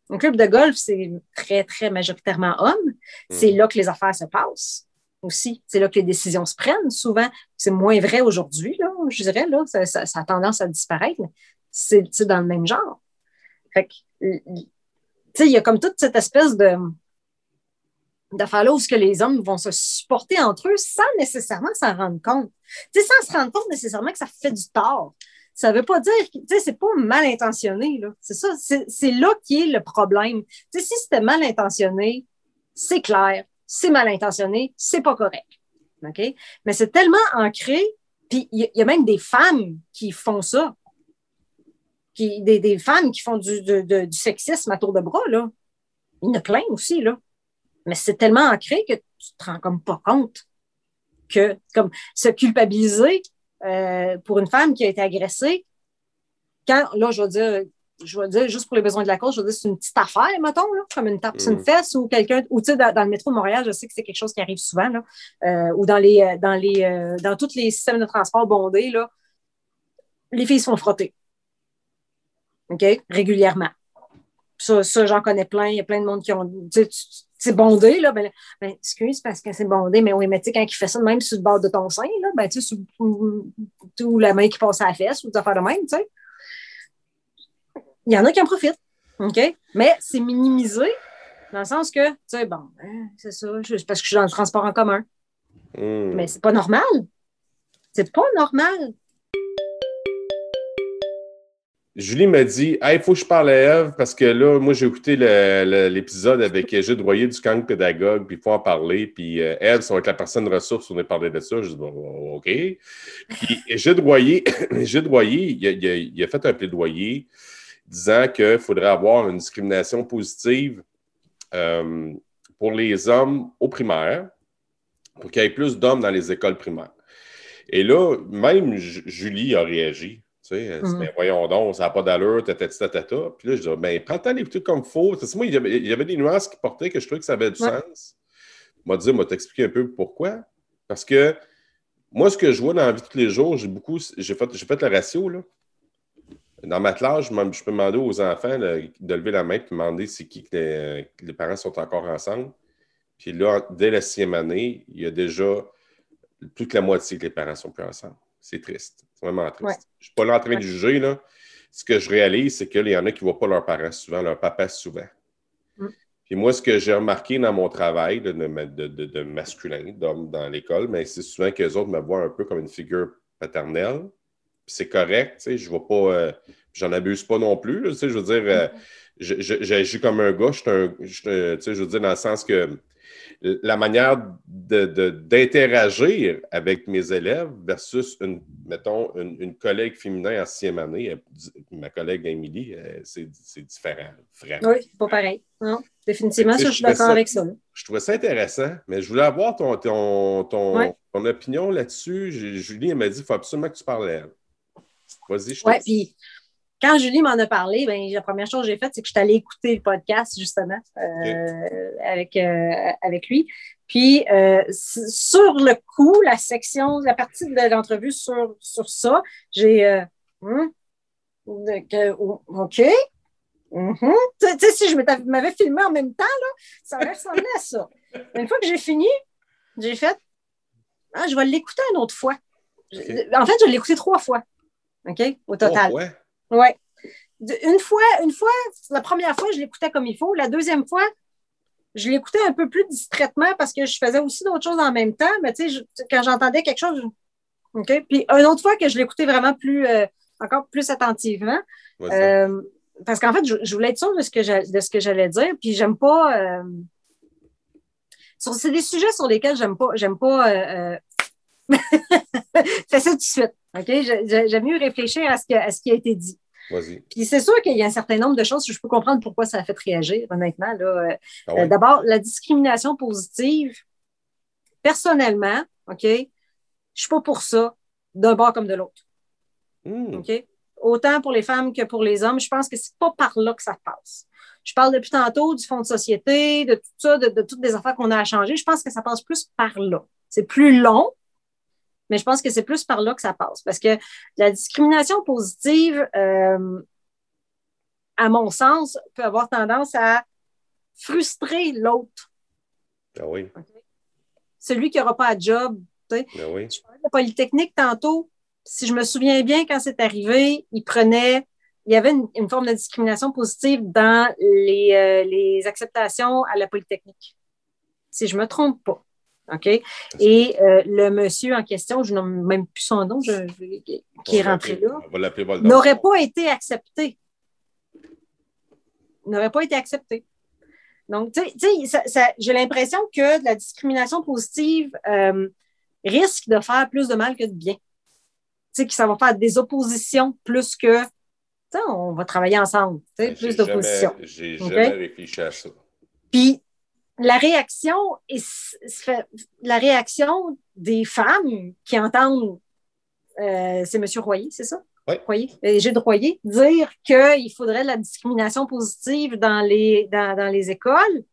Un club de golf, c'est très, très majoritairement homme. C'est mm. là que les affaires se passent aussi. C'est là que les décisions se prennent souvent. C'est moins vrai aujourd'hui, là, je dirais. Là, ça, a tendance à disparaître. C'est dans le même genre. Fait il y a comme toute cette espèce de d'affaires-là où que les hommes vont se supporter entre eux sans nécessairement s'en rendre compte. sans se rendre compte nécessairement que ça fait du tort ça ne veut pas dire, tu sais, c'est pas mal intentionné. C'est ça, c'est là qui est le problème. Si c'était mal intentionné, c'est clair. C'est mal intentionné, c'est pas correct. OK? Mais c'est tellement ancré, puis il y, a même des femmes qui font ça. Qui, des, femmes qui font du, du sexisme à tour de bras, là. Il y en a plein aussi, là. Mais c'est tellement ancré que tu te rends comme pas compte que, comme, se culpabiliser, euh, pour une femme qui a été agressée, quand, là, je veux dire, je veux dire, juste pour les besoins de la cause, je veux dire, c'est une petite affaire, mettons, là, comme une tape sur une mm. fesse ou quelqu'un, ou tu sais, dans, le métro de Montréal, je sais que c'est quelque chose qui arrive souvent, là, euh, ou dans les, euh, dans les, dans tous les systèmes de transport bondés, là, les filles se font frotter. OK? Régulièrement. Ça, ça j'en connais plein. Il y a plein de monde qui ont. Tu, c'est bondé, là, ben, ben, excuse, parce que c'est bondé, mais oui, mais tu sais, quand il fait ça même sur le bord de ton sein, là, ben, tu sais, ou, la main qui passe à la fesse, ou des affaires de même, tu sais. Il y en a qui en profitent, OK? Mais c'est minimisé, dans le sens que, tu sais, bon, ben, c'est ça, c'est parce que je suis dans le transport en commun. Hmm. Mais c'est pas normal. C'est pas normal. Julie m'a dit Hey, il faut que je parle à Eve parce que là, moi, j'ai écouté l'épisode avec Gilles Royer du Kang Pédagogue, puis il faut en parler. Puis euh, Eve, ça va être la personne ressource on a parlé de ça. Je dis Bon, OK. Puis Gilles Royer, Royer il, a, fait un plaidoyer disant qu'il faudrait avoir une discrimination positive euh, pour les hommes au primaire, pour qu'il y ait plus d'hommes dans les écoles primaires. Et là, même Julie a réagi. Tu sais, mm. mais voyons donc, ça n'a pas d'allure, tata, tata, Puis là, je dis, ben, prends-toi les trucs comme il faut. moi, il y, avait, il y, avait, des nuances qui portaient que je trouvais que ça avait du sens. Il m'a dit, m'a t'expliquer un peu pourquoi. Parce que moi, ce que je vois dans la vie de tous les jours, j'ai beaucoup, j'ai fait, j'ai fait le ratio, là. Dans ma classe, je, je peux demander aux enfants de lever la main et demander c'est qui que les, parents sont encore ensemble. Puis là, dès la sixième année, il y a déjà plus que la moitié que les parents sont plus ensemble. C'est triste. C'est vraiment triste. Je ne suis pas là en train de juger. Là. Ce que je réalise, c'est qu'il y en a qui ne voient pas leurs parents souvent, leur papa souvent. Mm. Puis moi, ce que j'ai remarqué dans mon travail de, de, masculin, d'homme dans l'école, mais c'est souvent que les autres me voient un peu comme une figure paternelle. C'est correct, tu sais, je ne vais pas, euh, j'en abuse pas non plus, tu sais, je veux dire, euh, j'agis comme un gars, je, tu sais, je veux dire, dans le sens que la manière d'interagir avec mes élèves versus, une, mettons, une, collègue féminin en sixième année, ma collègue Émilie, c'est différent, vraiment. Oui, pas pareil. Non, définitivement, je suis d'accord avec ça. Je trouvais ça intéressant, mais je voulais avoir ton, ton, ton, opinion là-dessus. Julie, elle m'a dit qu'il faut absolument que tu parles à elle. Vas-y, je te Oui, puis quand Julie m'en a parlé, ben, la première chose que j'ai faite, c'est que je suis allée écouter le podcast, justement, euh, avec, euh, avec lui. Puis, euh, sur le coup, la section, la partie de l'entrevue sur, sur ça, j'ai. Hmm, OK. Mm-hmm. Tu sais, si je m'avais filmé en même temps, là, ça ressemblé à ça. Une fois que j'ai fini, j'ai fait ah, je vais l'écouter une autre fois. En fait, je l'ai écouté trois fois. OK? Au total. ouais. Oui. Une fois, une fois, la première fois, je l'écoutais comme il faut. La deuxième fois, je l'écoutais un peu plus distraitement parce que je faisais aussi d'autres choses en même temps. Mais tu sais, quand j'entendais quelque chose, OK? Puis une autre fois que je l'écoutais vraiment plus, euh, encore plus attentivement. Euh, parce qu'en fait, je, voulais être sûre de ce que j'allais dire. Puis j'aime pas. Euh, c'est des sujets sur lesquels j'aime pas, j'aime pas Fais ça tout de suite. OK? J'aime mieux réfléchir à ce, à ce qui a été dit. Puis c'est sûr qu'il y a un certain nombre de choses, je peux comprendre pourquoi ça a fait réagir, honnêtement. Là. Ah euh, D'abord, la discrimination positive, personnellement, OK, je ne suis pas pour ça, d'un bord comme de l'autre. Hmm. OK? Autant pour les femmes que pour les hommes, je pense que c'est pas par là que ça passe. Je parle depuis tantôt du fonds de société, de tout ça, de, de toutes les affaires qu'on a à changer. Je pense que ça passe plus par là. C'est plus long, mais je pense que c'est plus par là que ça passe. Parce que la discrimination positive, euh, à mon sens, peut avoir tendance à frustrer l'autre. Ah oui. Celui qui n'aura pas de job. Ah oui. Je parlais de Polytechnique tantôt. Si je me souviens bien, quand c'est arrivé, il prenait. Il y avait une, forme de discrimination positive dans les, euh, les acceptations à la Polytechnique. Si je ne me trompe pas. OK? Et euh, le monsieur en question, je n'ai même plus son nom, qui est rentré là, n'aurait pas été accepté. N'aurait pas été accepté. Donc, tu sais, j'ai l'impression que la discrimination positive euh, risque de faire plus de mal que de bien. Tu sais, que ça va faire des oppositions plus que, tu sais, on va travailler ensemble, tu sais, ben, plus d'oppositions. J'ai jamais réfléchi à ça. Puis, la réaction, la réaction des femmes qui entendent, euh, c'est M. Royer, c'est ça? Oui. Royer, Gilles Royer, dire qu'il faudrait de la discrimination positive dans les, dans, les écoles,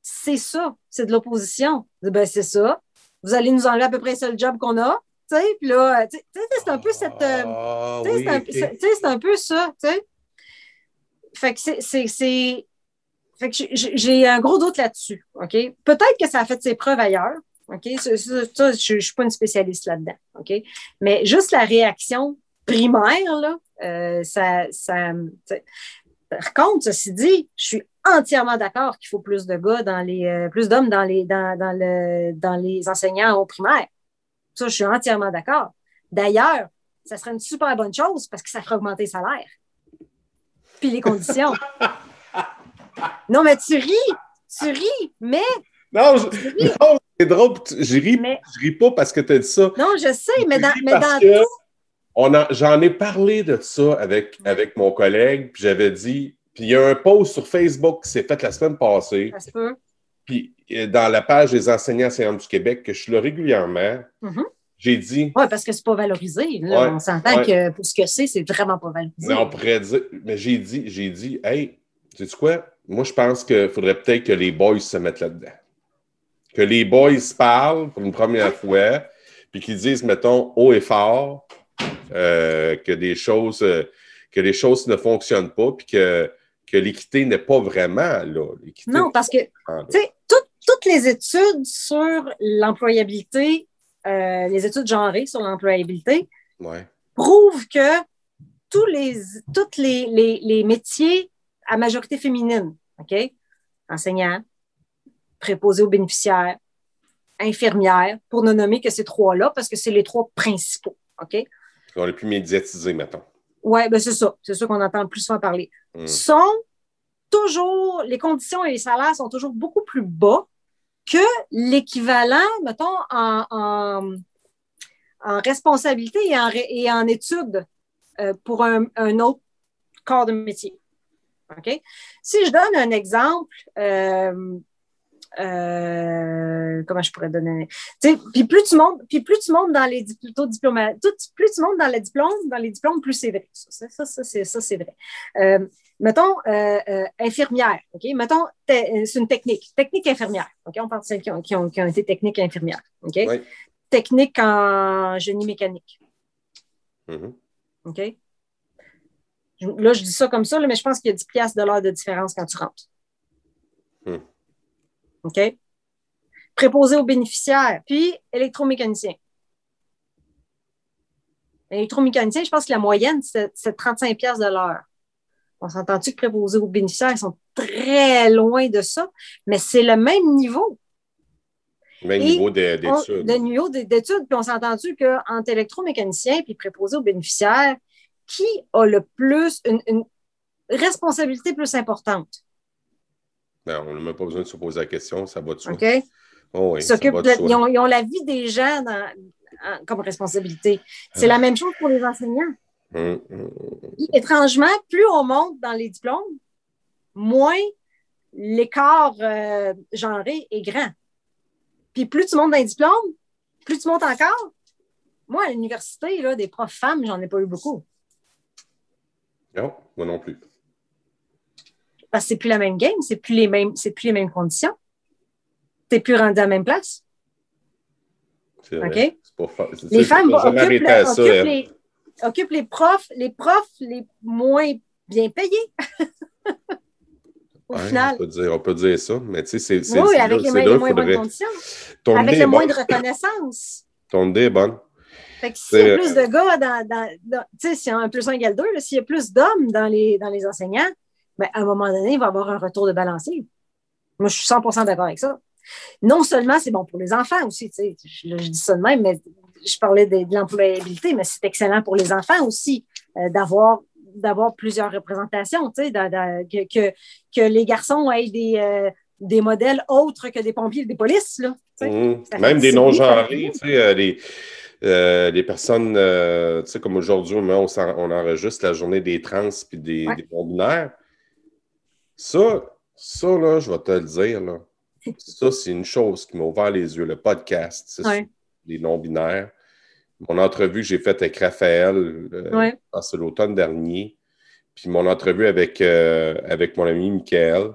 c'est ça, c'est de l'opposition. Ben, c'est ça. Vous allez nous enlever à peu près le seul job qu'on a. Puis là, c'est un peu cette. Euh, ah, c'est un, peu ça. Fait que c'est j'ai un gros doute là-dessus. OK? Peut-être que ça a fait ses preuves ailleurs. OK? Ça, je ne suis pas une spécialiste là-dedans. OK? Mais juste la réaction primaire, là, euh, ça. ça par contre, ceci dit, je suis entièrement d'accord qu'il faut plus de gars dans les euh, plus d'hommes dans les dans, dans, le, dans les enseignants au primaire. Ça, je suis entièrement d'accord. D'ailleurs, ça serait une super bonne chose parce que ça ferait augmenter les salaires. Puis les conditions. Non, mais tu ris, tu ris, mais. Non, c'est drôle, je ris, je ris pas parce que tu as dit ça. Non, je sais, mais dans, mais dans tout. J'en ai parlé de ça avec, avec mon collègue, puis j'avais dit. Puis il y a un post sur Facebook qui s'est fait la semaine passée. Ça se peut. Puis euh, dans la page des enseignants enseignants du Québec, que je suis là régulièrement, mm-hmm. j'ai dit. Oui, parce que c'est pas valorisé. on s'entend que pour ce que c'est, c'est vraiment pas valorisé. Mais on pourrait dire. Mais j'ai dit, j'ai dit, hey, tu sais quoi? Moi, je pense qu'il faudrait peut-être que les boys se mettent là-dedans. Que les boys parlent pour une première fois, puis qu'ils disent, mettons, haut et fort, euh, que des choses euh, que les choses ne fonctionnent pas, puis que, que l'équité n'est pas vraiment là. Non, parce que, tu toutes les études sur l'employabilité, euh, les études genrées sur l'employabilité, prouvent que tous les, les, les, les métiers à majorité féminine, OK? Enseignants, préposés aux bénéficiaires, infirmières, pour ne nommer que ces trois-là, parce que c'est les trois principaux, OK? On est plus médiatisé, maintenant. Oui, ben c'est ça. C'est ça qu'on entend le plus souvent parler. Hmm. Sont toujours, les conditions et les salaires sont toujours beaucoup plus bas que l'équivalent, mettons, en, responsabilité et en, et en études euh, pour un, autre corps de métier. OK? Si je donne un exemple, euh, euh, comment je pourrais donner? Puis plus tu montes puis plus tu montes dans les plus tu montes dans les diplômes dans les diplômes plus c'est vrai. Ça, ça, ça c'est ça c'est vrai. Euh, mettons euh, infirmière ok? Mettons c'est une technique. Technique infirmière ok? On parle de celles qui ont, qui ont, qui ont été techniques infirmières ok? Technique en génie mécanique. Mm-hmm. ok? Là je dis ça comme ça mais je pense qu'il y a 10 piastres de l'heure de différence quand tu rentres mm. OK? Préposé aux bénéficiaires, puis électromécanicien. Électromécanicien, je pense que la moyenne, c'est 35 pièces de l'heure. On s'entend-tu que préposé aux bénéficiaires, ils sont très loin de ça, mais c'est le même niveau. Même niveau d'études. Le niveau d'études, puis on s'est entendu qu'entre électromécanicien puis préposé aux bénéficiaires, qui a le plus, une responsabilité plus importante? Ben, on n'a même pas besoin de se poser la question, ça va de soi. OK. Oh ils, ont, la vie des gens comme responsabilité. C'est la même chose pour les enseignants. Hum, hum, hum, étrangement, plus on monte dans les diplômes, moins l'écart euh, genré est grand. Puis plus tu montes dans les diplômes, plus tu montes encore. Moi, à l'université, des profs femmes, j'en ai pas eu beaucoup. Non, moi non plus. Parce que c'est plus la même game, c'est plus les mêmes, c'est plus les mêmes conditions. Tu n'es plus rendu à la même place. C'est vrai. les femmes occupent, les, occupent, les, profs, les profs les moins bien payés. Au final. On peut, dire, on peut, dire, ça, mais tu sais, c'est. Oui, avec les, moins bonnes conditions. avec le moins de reconnaissance. Ton idée est bonne. Fait que s'il y a plus de gars dans. dans, tu sais, s'il y a un plus un égale deux, s'il y a plus d'hommes dans les, dans les enseignants, ben, à un moment donné, il va y avoir un retour de balancier. Moi, je suis 100% d'accord avec ça. Non seulement c'est bon pour les enfants aussi, tu sais, je, dis ça de même, mais je parlais de, l'employabilité, mais c'est excellent pour les enfants aussi euh, d'avoir d'avoir plusieurs représentations, tu sais, que, que, les garçons aient des, euh, des modèles autres que des pompiers et des polices. Là, mmh. Même des non-genrés, tu sais, euh, les, personnes, tu sais, comme aujourd'hui, on, on, enregistre la journée des trans et des, des non-binaires. Ça, ça, là, je vais te le dire, là. Ça, c'est une chose qui m'a ouvert les yeux, le podcast, c'est les non-binaires. Mon entrevue que j'ai faite avec Raphaël, euh, c'est l'automne dernier, puis mon entrevue avec, euh, avec mon ami Michael,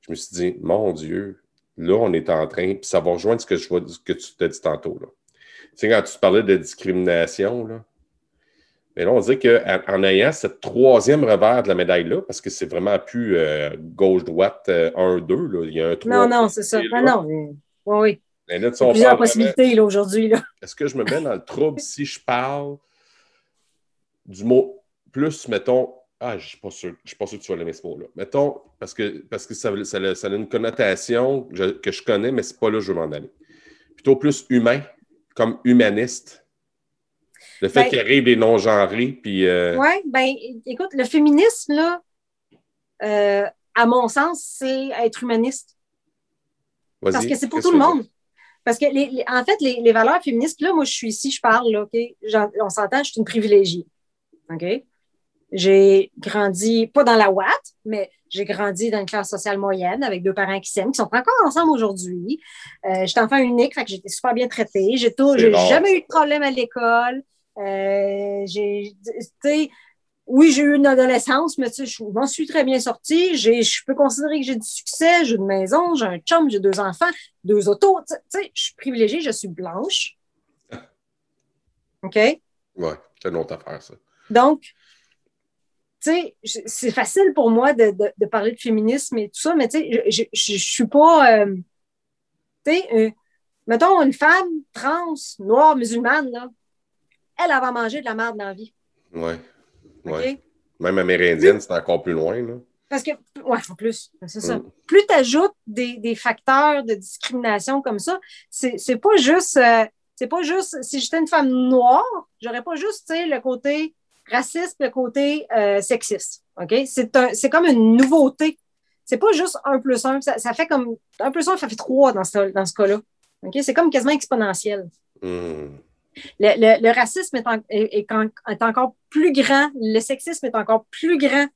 je me suis dit, mon Dieu, là, on est en train, puis ça va rejoindre ce que, je vois, ce que tu t'as dit tantôt. Là. Tu sais, quand tu parlais de discrimination, là, mais là, on dit qu'en ayant cette troisième revers de la médaille-là, parce que c'est vraiment plus euh, gauche-droite 1-2, euh, il y a un 3. Non, non, c'est ça. Non, non. Oui, oui. Mais là, il y a plusieurs possibilités aujourd'hui. Est-ce que je me mets dans le trouble si je parle du mot plus, mettons, ah, je ne suis pas sûr, je suis pas sûr que tu vas l'aimer ce mot-là. Mettons, parce que, parce que ça, ça, ça a une connotation que je connais, mais ce n'est pas là que je veux m'en aller. Plutôt plus humain, comme humaniste. Le fait ben, qu'il arrive des non-genrés, puis... Euh, oui, bien, écoute, le féminisme, là, euh, à mon sens, c'est être humaniste. Parce que c'est pour tout le monde. Parce que, les, en fait, les, valeurs féministes, là, moi, je suis ici, je parle, là, OK? On s'entend, je suis une privilégiée. OK? J'ai grandi, pas dans la Watt, mais j'ai grandi dans une classe sociale moyenne avec deux parents qui s'aiment, qui sont encore ensemble aujourd'hui. Euh, j'étais enfant unique, fait que j'étais super bien traitée. J'ai jamais eu de problème à l'école. Euh, j'ai, oui, j'ai eu une adolescence, mais je m'en suis très bien sortie. Je peux considérer que j'ai du succès, j'ai une maison, j'ai un chum, j'ai deux enfants, deux autos. je suis privilégiée, je suis blanche. OK? Oui, c'est une autre affaire, ça. Donc, tu sais, c'est facile pour moi de, parler de féminisme et tout ça, mais tu sais, je, je, suis pas. Euh, tu sais, euh, mettons une femme trans, noire, musulmane, là, elle, elle va manger de la merde dans la vie. Oui. Ouais. Même amérindienne, c'est encore plus loin. Là. Parce que, ouais, en plus, c'est ça. Mm. Plus tu ajoutes des, facteurs de discrimination comme ça, c'est pas juste. Euh, C'est pas juste, si j'étais une femme noire, j'aurais pas juste, tu sais, le côté raciste, le côté euh, sexiste. OK? C'est comme une nouveauté. C'est pas juste un plus un, ça, fait comme un plus un, ça fait trois dans ce, dans ce cas-là. OK? C'est comme quasiment exponentiel. Hmm. Le, racisme est, est, encore plus grand, le sexisme est encore plus grand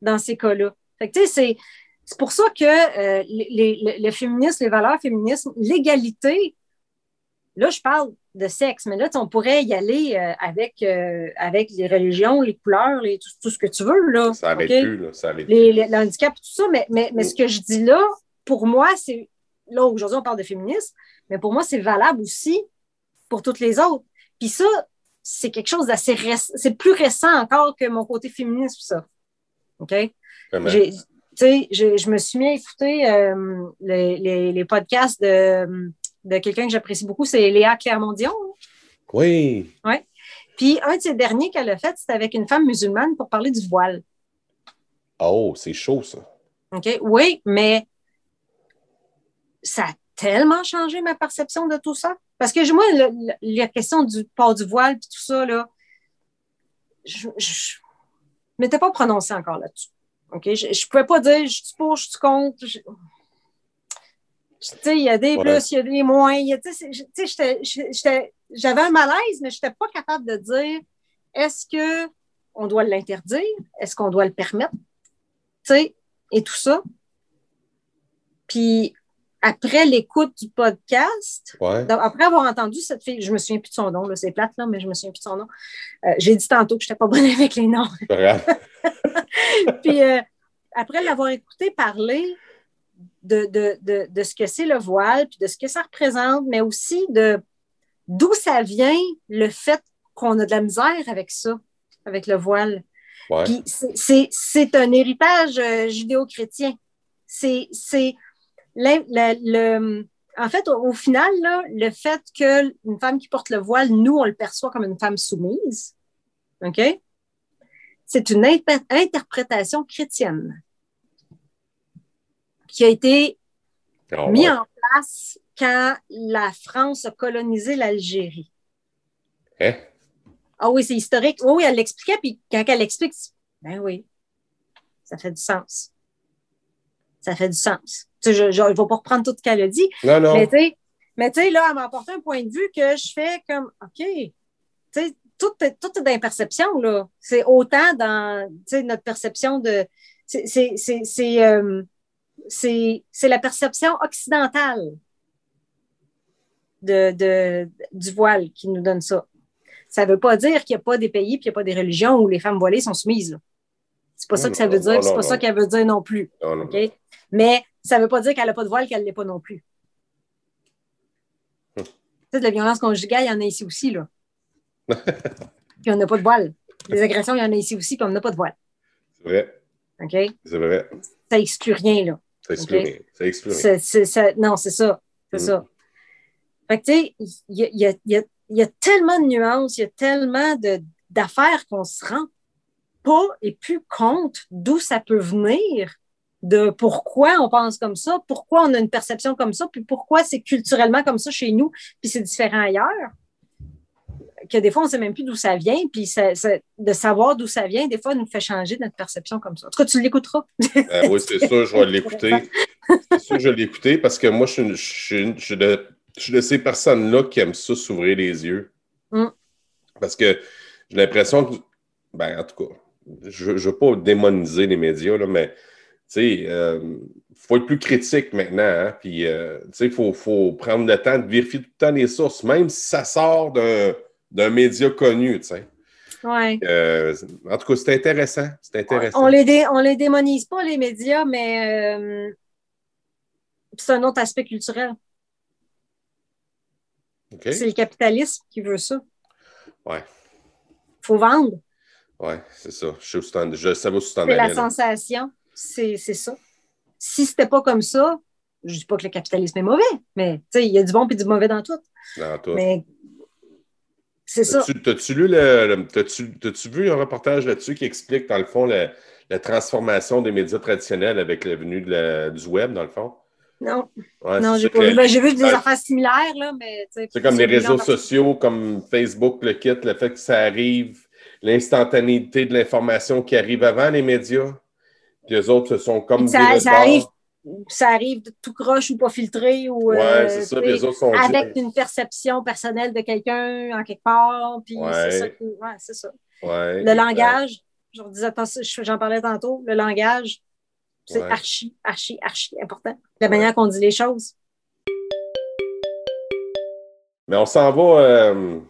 dans ces cas-là. c'est, pour ça que euh, les, le féminisme, les valeurs féministes, l'égalité, là, je parle de sexe, mais là, on pourrait y aller euh, avec, euh, avec les religions, les couleurs, les, tout, ce que tu veux. Là, ça n'arrête plus. Là, ça les, plus. Les, tout ça, mais, mais, mais ce que je dis là, pour moi, c'est. Là, aujourd'hui, on parle de féminisme, mais pour moi, c'est valable aussi pour toutes les autres. Puis ça, c'est quelque chose d'assez récent. C'est plus récent encore que mon côté féministe, ça. OK? Tu sais, je me suis mis à écouter euh, les, les, podcasts de, de quelqu'un que j'apprécie beaucoup, c'est Léa Clermont-Dion. Oui. Oui. Puis un de ces derniers qu'elle a fait, c'était avec une femme musulmane pour parler du voile. Oh, c'est chaud, ça. OK? Oui, mais ça a tellement changé ma perception de tout ça. Parce que moi, la question du port du voile et tout ça, là, je ne m'étais pas prononcée encore là-dessus. OK? Je ne pouvais pas dire je suis pour, je suis contre. Il y a des plus, il y a des moins. J'avais un malaise, mais je n'étais pas capable de dire est-ce qu'on doit l'interdire? Est-ce qu'on doit le permettre? Et tout ça. Puis après l'écoute du podcast, après avoir entendu cette fille, je me souviens plus de son nom, c'est plate, là, mais je me souviens plus de son nom. Euh, j'ai dit tantôt que je n'étais pas bonne avec les noms. Puis euh, après l'avoir écouté parler de, de, ce que c'est le voile, puis de ce que ça représente, mais aussi de d'où ça vient le fait qu'on a de la misère avec ça, avec le voile. Puis c'est un héritage euh, judéo-chrétien. C'est le, en fait, au, final, le fait qu'une femme qui porte le voile, nous, on le perçoit comme une femme soumise, OK? C'est une interprétation chrétienne qui a été ah mise en place quand la France a colonisé l'Algérie. Hein? Ah oui, c'est historique. Oui, oui, elle l'expliquait, puis quand elle l'explique, ben oui, ça fait du sens. Ça fait du sens je ne vais pas reprendre tout ce qu'elle a dit. Non, non. Mais tu sais, là, elle m'a apporté un point de vue que je fais comme, OK, tu sais, tout, tout est dans perception, là. C'est autant dans, notre perception de... Euh, c'est la perception occidentale de, de, du voile qui nous donne ça. Ça ne veut pas dire qu'il n'y a pas des pays et qu'il n'y a pas des religions où les femmes voilées sont soumises. C'est pas ça que ça veut dire, c'est pas ça qu'elle veut dire non plus. Mais ça ne veut pas dire qu'elle n'a pas de voile, qu'elle ne l'est pas non plus. Sais, de la violence conjugale, il y en a ici aussi, là. puis on n'a pas de voile. Les agressions, il y en a ici aussi, puis on n'a pas de voile. C'est vrai. OK? C'est vrai. Ça exclut rien, là. Rien. Ça exclut rien. non, c'est ça. C'est hmm. ça. Fait que, tu sais, il y a, y, a, y a, tellement de nuances, il y a tellement d'affaires qu'on se rend pas et plus compte d'où ça peut venir de pourquoi on pense comme ça, pourquoi on a une perception comme ça, puis pourquoi c'est culturellement comme ça chez nous, puis c'est différent ailleurs. Que des fois, on ne sait même plus d'où ça vient, puis de savoir d'où ça vient, des fois, nous fait changer notre perception comme ça. En tout cas, tu l'écouteras. Euh, oui, c'est ça, je vais l'écouter. C'est sûr, je vais l'écouter parce que moi, je suis, de, ces personnes-là qui aiment ça, s'ouvrir les yeux. Mm. Parce que j'ai l'impression que, ben, en tout cas, je ne veux pas démoniser les médias, là, mais il euh, faut être plus critique maintenant. Hein, puis, euh, il faut, prendre le temps de vérifier tout le temps les sources, même si ça sort d'un média connu. Ouais. Euh, en tout cas, c'est intéressant. C'est intéressant. On les, on les démonise pas, les médias, mais c'est un autre aspect culturel. C'est le capitalisme qui veut ça. Ouais. Il faut vendre. Oui, c'est ça. Je, je, ça va C'est la sensation c'est ça. Si c'était pas comme ça, je dis pas que le capitalisme est mauvais, mais il y a du bon et du mauvais dans tout. Dans tout. Mais c'est ça. T'as-tu lu le. T'as-tu vu un reportage là-dessus qui explique, dans le fond, la, transformation des médias traditionnels avec la venue du web, dans le fond? Non. non, j'ai pas vu. Ben, j'ai vu des affaires similaires, là, mais. C'est comme les réseaux sociaux, comme Facebook, le kit, le fait que ça arrive, l'instantanéité de l'information qui arrive avant les médias. Puis les autres, ce sont comme. Ça, ça arrive, ça arrive de tout croche ou pas filtré. Ou, ouais, c'est ça. Les autres sont avec une perception personnelle de quelqu'un en quelque part. Puis c'est ça. Ouais, c'est ça. le langage, j'en parlais tantôt, le langage, c'est archi, archi, archi important. La manière qu'on dit les choses. Mais on s'en va. Euh,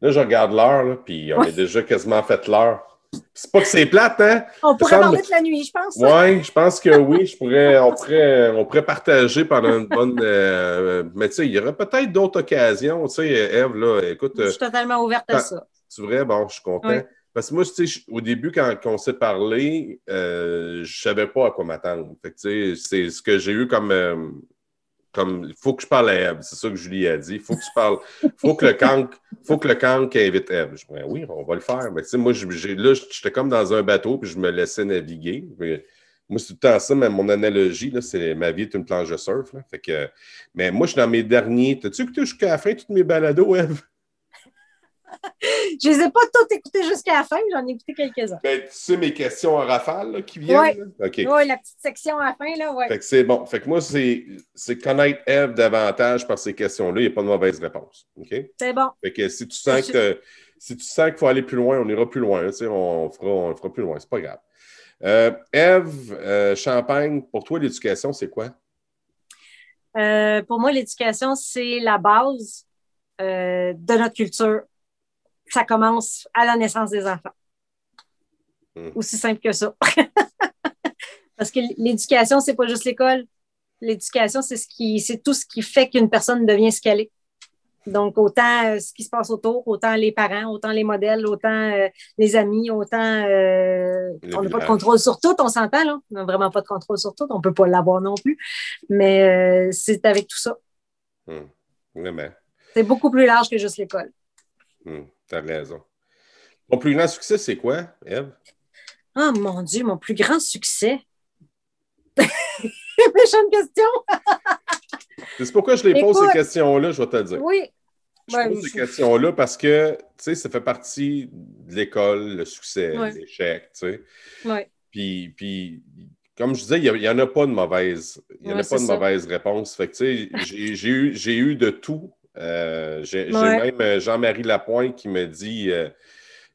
là, je regarde l'heure, puis on a déjà quasiment fait l'heure. C'est pas que c'est plate, hein? On pourrait parler de la nuit, je pense. Oui, je pense que oui. Je pourrais, on, pourrait, on pourrait partager pendant une bonne. Euh, mais tu sais, il y aurait peut-être d'autres occasions. Tu sais, Eve, là, écoute. Je suis totalement ouverte à ça. C'est vrai? Bon, je suis content. Parce que moi, tu sais, au début, quand, on s'est parlé, euh, je savais pas à quoi m'attendre. Fait que, tu sais, c'est ce que j'ai eu comme. Euh, comme il faut que je parle à Eve. C'est ça que Julie a dit. Il faut que tu parles. faut que le camp faut que le camp invite Eve. Je dis, oui, on va le faire. Mais tu sais, moi, là, j'étais comme dans un bateau, puis je me laissais naviguer. moi, c'est tout le temps ça, mais mon analogie, c'est ma vie est une planche de surf. Fait que, mais moi, je suis dans mes derniers. T'as-tu écouté jusqu'à la fin toutes mes balados, Eve? je ne les ai pas toutes écoutées jusqu'à la fin, j'en ai écouté quelques-uns. Ben, tu sais mes questions en rafale qui viennent? Oui, ouais, la petite section à la fin, là, ouais. Fait que c'est bon. Fait que moi, c'est connaître Eve davantage par ces questions-là. Il n'y a pas de mauvaise réponse. C'est bon. Fait que si tu sens que si tu sens qu'il faut aller plus loin, on ira plus loin. Sais, on, fera, on fera plus loin. C'est pas grave. Euh, Eve, euh, Champagne, pour toi, l'éducation, c'est quoi? Euh, pour moi, l'éducation, c'est la base de notre culture ça commence à la naissance des enfants. Hmm. Aussi simple que ça. Parce que l'éducation, c'est pas juste l'école. L'éducation, c'est ce qui, c'est tout ce qui fait qu'une personne devient ce qu'elle est. Donc, autant euh, ce qui se passe autour, autant les parents, autant les modèles, autant euh, les amis, autant euh, on n'a pas de contrôle sur tout, on s'entend, là. On n'a vraiment pas de contrôle sur tout, on ne peut pas l'avoir non plus. Mais c'est avec tout ça. Hmm. C'est beaucoup plus large que juste l'école. Hmm. T'as raison. Mon plus grand succès, c'est quoi, Eve? Oh mon Dieu, mon plus grand succès. Méchante question. c'est pourquoi je les pose ces questions-là, je vais te le dire. Oui. Je pose ces questions-là parce que, tu sais, ça fait partie de l'école, le succès, l'échec, tu sais. Oui. Puis, puis, comme je disais, il n'y en a pas de mauvaise, il y en a pas de mauvaise réponse. Fait que, tu sais, j'ai eu, eu de tout euh, j'ai même euh, Jean-Marie Lapointe qui me dit euh,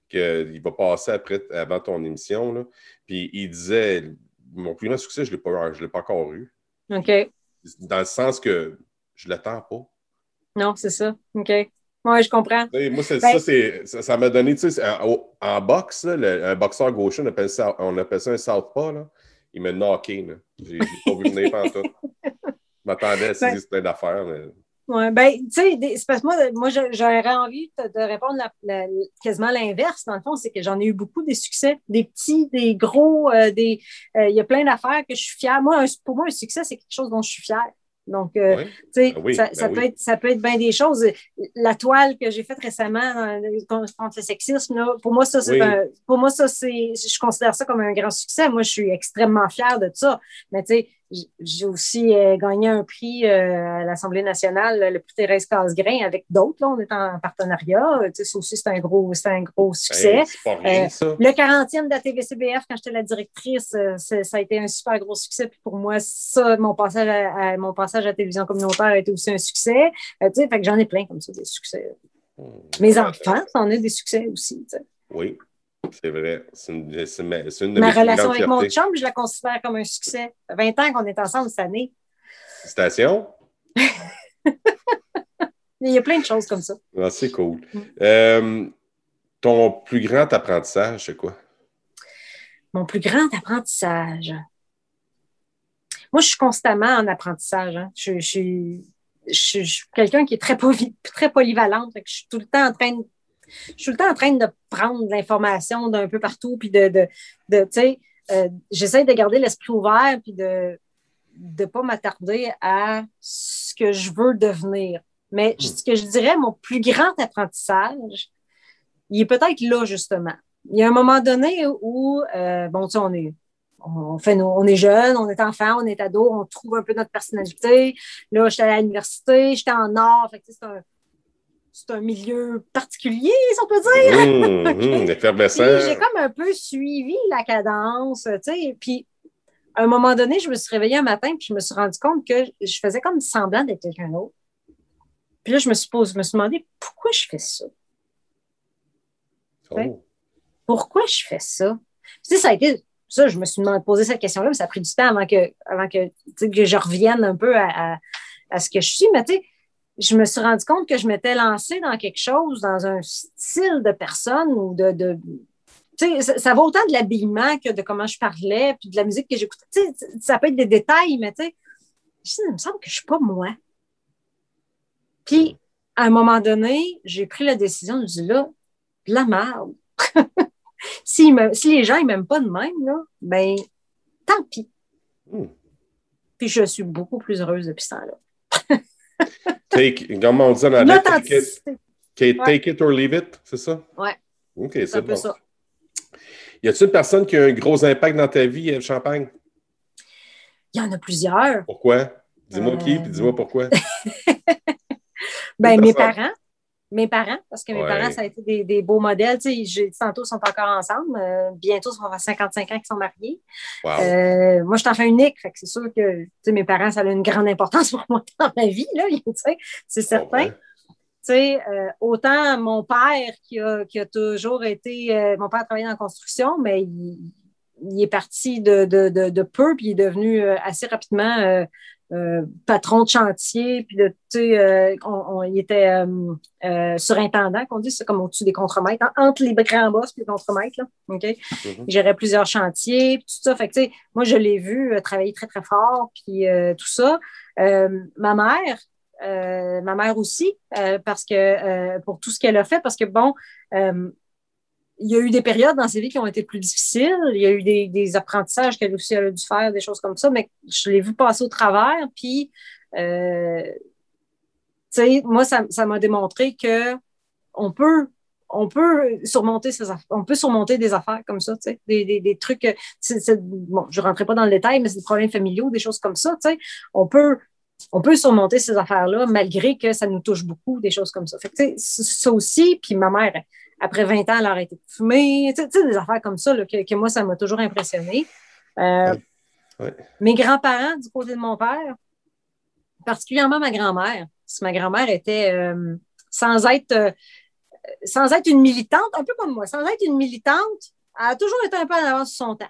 qu'il va passer après, avant ton émission. Là. Puis il disait Mon plus grand succès, je ne l'ai pas, encore eu. OK. Dans le sens que je ne l'attends pas. Non, c'est ça. OK. Oui, je comprends. moi, ben ça, ça m'a donné, tu sais, en, boxe, un boxeur gaucher, on appelle ça, on appelle ça un southpaw, là. il m'a knocké. J'ai pas vu venir pendant tout. Je m'attendais à saisir ben, plein d'affaires. Mais... Oui, ben, tu sais, c'est parce que moi, moi j'aurais envie de, répondre quasiment l'inverse, dans le fond, c'est que j'en ai eu beaucoup des succès, des petits, des gros, euh, des. Euh, il y a plein d'affaires que je suis fière. Moi, pour moi, un succès, c'est quelque chose dont je suis fière. Donc, euh, tu sais, ben ça, ben peut être, ça peut être bien des choses. La toile que j'ai faite récemment contre le sexisme, là, pour moi, ça, c'est pour moi, ça, c'est, je considère ça comme un grand succès. Moi, je suis extrêmement fière de ça. Mais tu sais, j'ai aussi euh, gagné un prix euh, à l'Assemblée nationale, le prix Thérèse Casgrain, avec d'autres. On est en partenariat. Ça aussi, c'est un gros, un gros succès. Euh, le 40e de la TVCBF, quand j'étais la directrice, ça a été un super gros succès. Puis pour moi, ça, mon passage à, mon passage à la télévision communautaire a été aussi un succès. fait que j'en ai plein comme ça, des succès. Hmm. Mes enfants, ça en est des succès aussi. Oui. C'est vrai. C'est une, une, de Ma relation avec mon chum, je la considère comme un succès. 20 ans qu'on est ensemble cette année. Station? Il y a plein de choses comme ça. Ah, c'est cool. Mm. Euh, ton plus grand apprentissage, c'est quoi? Mon plus grand apprentissage. Moi, je suis constamment en apprentissage. Hein. Je, suis quelqu'un qui est très, très polyvalente. Je suis tout le temps en train de je suis tout le temps en train de prendre de l'information d'un peu partout, puis de, de, tu sais, euh, j'essaie de garder l'esprit ouvert, puis de ne pas m'attarder à ce que je veux devenir. Mais hmm. ce que je dirais, mon plus grand apprentissage, il est peut-être là, justement. Il y a un moment donné où, euh, bon, tu sais, on est, on, fait, on est jeune, on est enfant, on est ado, on trouve un peu notre personnalité. Là, j'étais à l'université, j'étais en art, c'est un, c'est un milieu particulier, si on peut dire. Mmh, effervescent. J'ai comme un peu suivi la cadence, tu sais, puis à un moment donné, je me suis réveillée un matin, puis je me suis rendu compte que je faisais comme semblant d'être quelqu'un d'autre. Puis là, je me suis posé, je me suis demandé pourquoi je fais ça. Oh. Pourquoi je fais ça? Tu sais, ça a été ça, je me suis posé cette question-là, mais ça a pris du temps avant que, avant que, que je revienne un peu à, à, ce que je suis. Mais tu sais, je me suis rendu compte que je m'étais lancée dans quelque chose, dans un style de personne ou de. de tu sais, ça, va autant de l'habillement que de comment je parlais, puis de la musique que j'écoutais. Ça peut être des détails, mais tu sais, il me semble que je ne suis pas moi. Puis, à un moment donné, j'ai pris la décision de dire là, de la merde. si, les gens ne m'aiment pas de même, là, ben, tant pis. Hmm. Puis je suis beaucoup plus heureuse depuis ça là take, comment on dit en anglais? Take it, take it or leave it, c'est ça? Oui. OK, c'est bon. Ça. Y a-t-il une personne qui a un gros impact dans ta vie, Eve Champagne? Il y en a plusieurs. Pourquoi? Dis-moi qui, puis dis-moi pourquoi. ben, mes parents mes parents, parce que mes parents, ça a été des, beaux modèles. Tu sais, tantôt, ils sont encore ensemble. Euh, bientôt, ça va faire 55 ans qu'ils sont mariés. Euh, moi, je suis enfant unique, fait que c'est sûr que mes parents, ça a une grande importance pour moi dans ma vie, là, c'est certain. Tu sais, euh, autant mon père qui a, qui a toujours été, mon père a travaillé dans la construction, mais il, il est parti de, de, de, de, peu, puis il est devenu assez rapidement euh, patron de chantier, puis de, tu sais, euh, on, il était euh, euh, surintendant, qu'on dit, c'est comme au-dessus des contremaîtres, entre les grands boss et les contremaîtres, là, OK? Il gérait plusieurs chantiers, puis tout ça. Fait que, tu sais, moi, je l'ai vu travailler très, très fort, puis tout ça. ma mère, ma mère aussi, parce que pour tout ce qu'elle a fait, parce que bon, il y a eu des périodes dans sa vie qui ont été plus difficiles. Il y a eu des, apprentissages qu'elle aussi a dû faire, des choses comme ça, mais je l'ai vu passer au travers. Puis, euh, tu sais, moi, ça, m'a démontré que on peut, on peut surmonter on peut surmonter des affaires comme ça, des, trucs. bon, je ne rentrerai pas dans le détail, mais c'est des problèmes familiaux, des choses comme ça, tu sais. On peut, on peut surmonter ces affaires-là malgré que ça nous touche beaucoup, des choses comme ça. Fait que, ça aussi, puis ma mère, après 20 ans, elle a arrêté de fumer. Tu sais, des affaires comme ça que, moi, ça m'a toujours impressionné. Euh, mes grands-parents, du côté de mon père, particulièrement ma grand-mère, si ma grand-mère était euh, sans être euh, sans être une militante, un peu comme moi, sans être une militante, elle a toujours été un peu en avance sur son temps.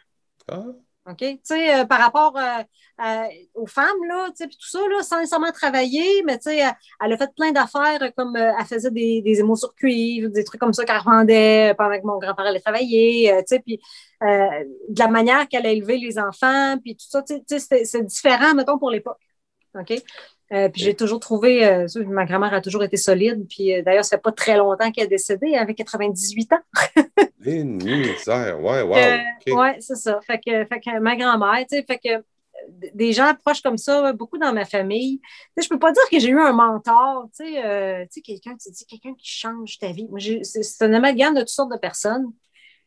Ah. OK? Tu sais, euh, par rapport euh, aux femmes, là, tu sais, puis tout ça, là, sans nécessairement travailler, mais tu sais, elle, a fait plein d'affaires comme euh, elle faisait des, des émaux sur cuivre, des trucs comme ça qu'elle vendait pendant que mon grand-père allait travailler, tu sais, puis de la manière qu'elle a élevé les enfants, puis tout ça, tu sais, c'est différent, mettons, pour l'époque. OK? Euh, puis j'ai toujours trouvé, euh, ma grand-mère a toujours été solide. Puis euh, d'ailleurs, ça fait pas très longtemps qu'elle est décédée, avec 98 ans. Les ouais, wow. Ouais, c'est ça. Fait que, fait que ma grand-mère, tu sais, fait que des gens proches comme ça, beaucoup dans ma famille. Tu sais, je peux pas dire que j'ai eu un mentor, tu sais, tu sais quelqu'un, tu dis quelqu'un qui change ta vie. Moi, c'est un amalgame de toutes sortes de personnes.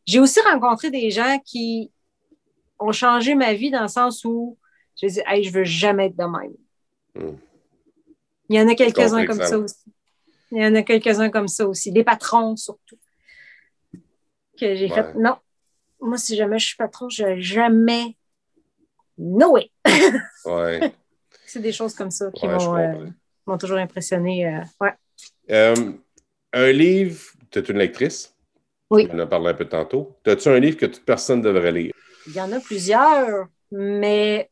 J'ai aussi rencontré des gens qui ont changé ma vie dans le sens où je dis, hey, je veux jamais être de même. Hmm. Il y en a quelques-uns comme ça aussi. Il y en a quelques-uns comme ça aussi. Des patrons surtout. Que j'ai fait. Non. Moi, si jamais je suis patron, je jamais. No way. ouais. C'est des choses comme ça qui euh, m'ont toujours impressionné. Euh, ouais. Euh, un livre, tu es une lectrice? Oui. On en a parlé un peu tantôt. As-tu un livre que toute personne devrait lire? Il y en a plusieurs, mais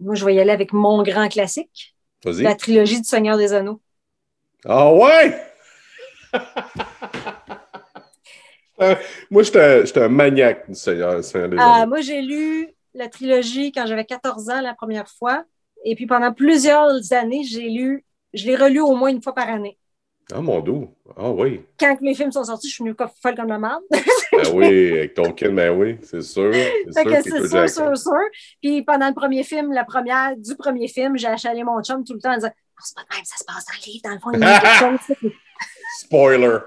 moi, je vais y aller avec mon grand classique. La trilogie du Seigneur des Anneaux. Ah ouais! moi, j'étais un maniaque du Seigneur, ah, moi, j'ai lu la trilogie quand j'avais 14 ans la première fois. Et puis pendant plusieurs années, j'ai lu, je l'ai relu au moins une fois par année. Ah, mon doux. Ah oui. Quand mes films sont sortis, je suis venue folle comme la merde. ben oui, avec ton kid, ben oui, c'est sûr. C'est sûr, c'est sûr, sûr, sûr. Puis pendant le premier film, la première du premier film, j'ai achalé mon chum tout le temps en disant oh, c'est pas même, ça se passe dans le livre, dans le fond, il y a quelque chose. Spoiler.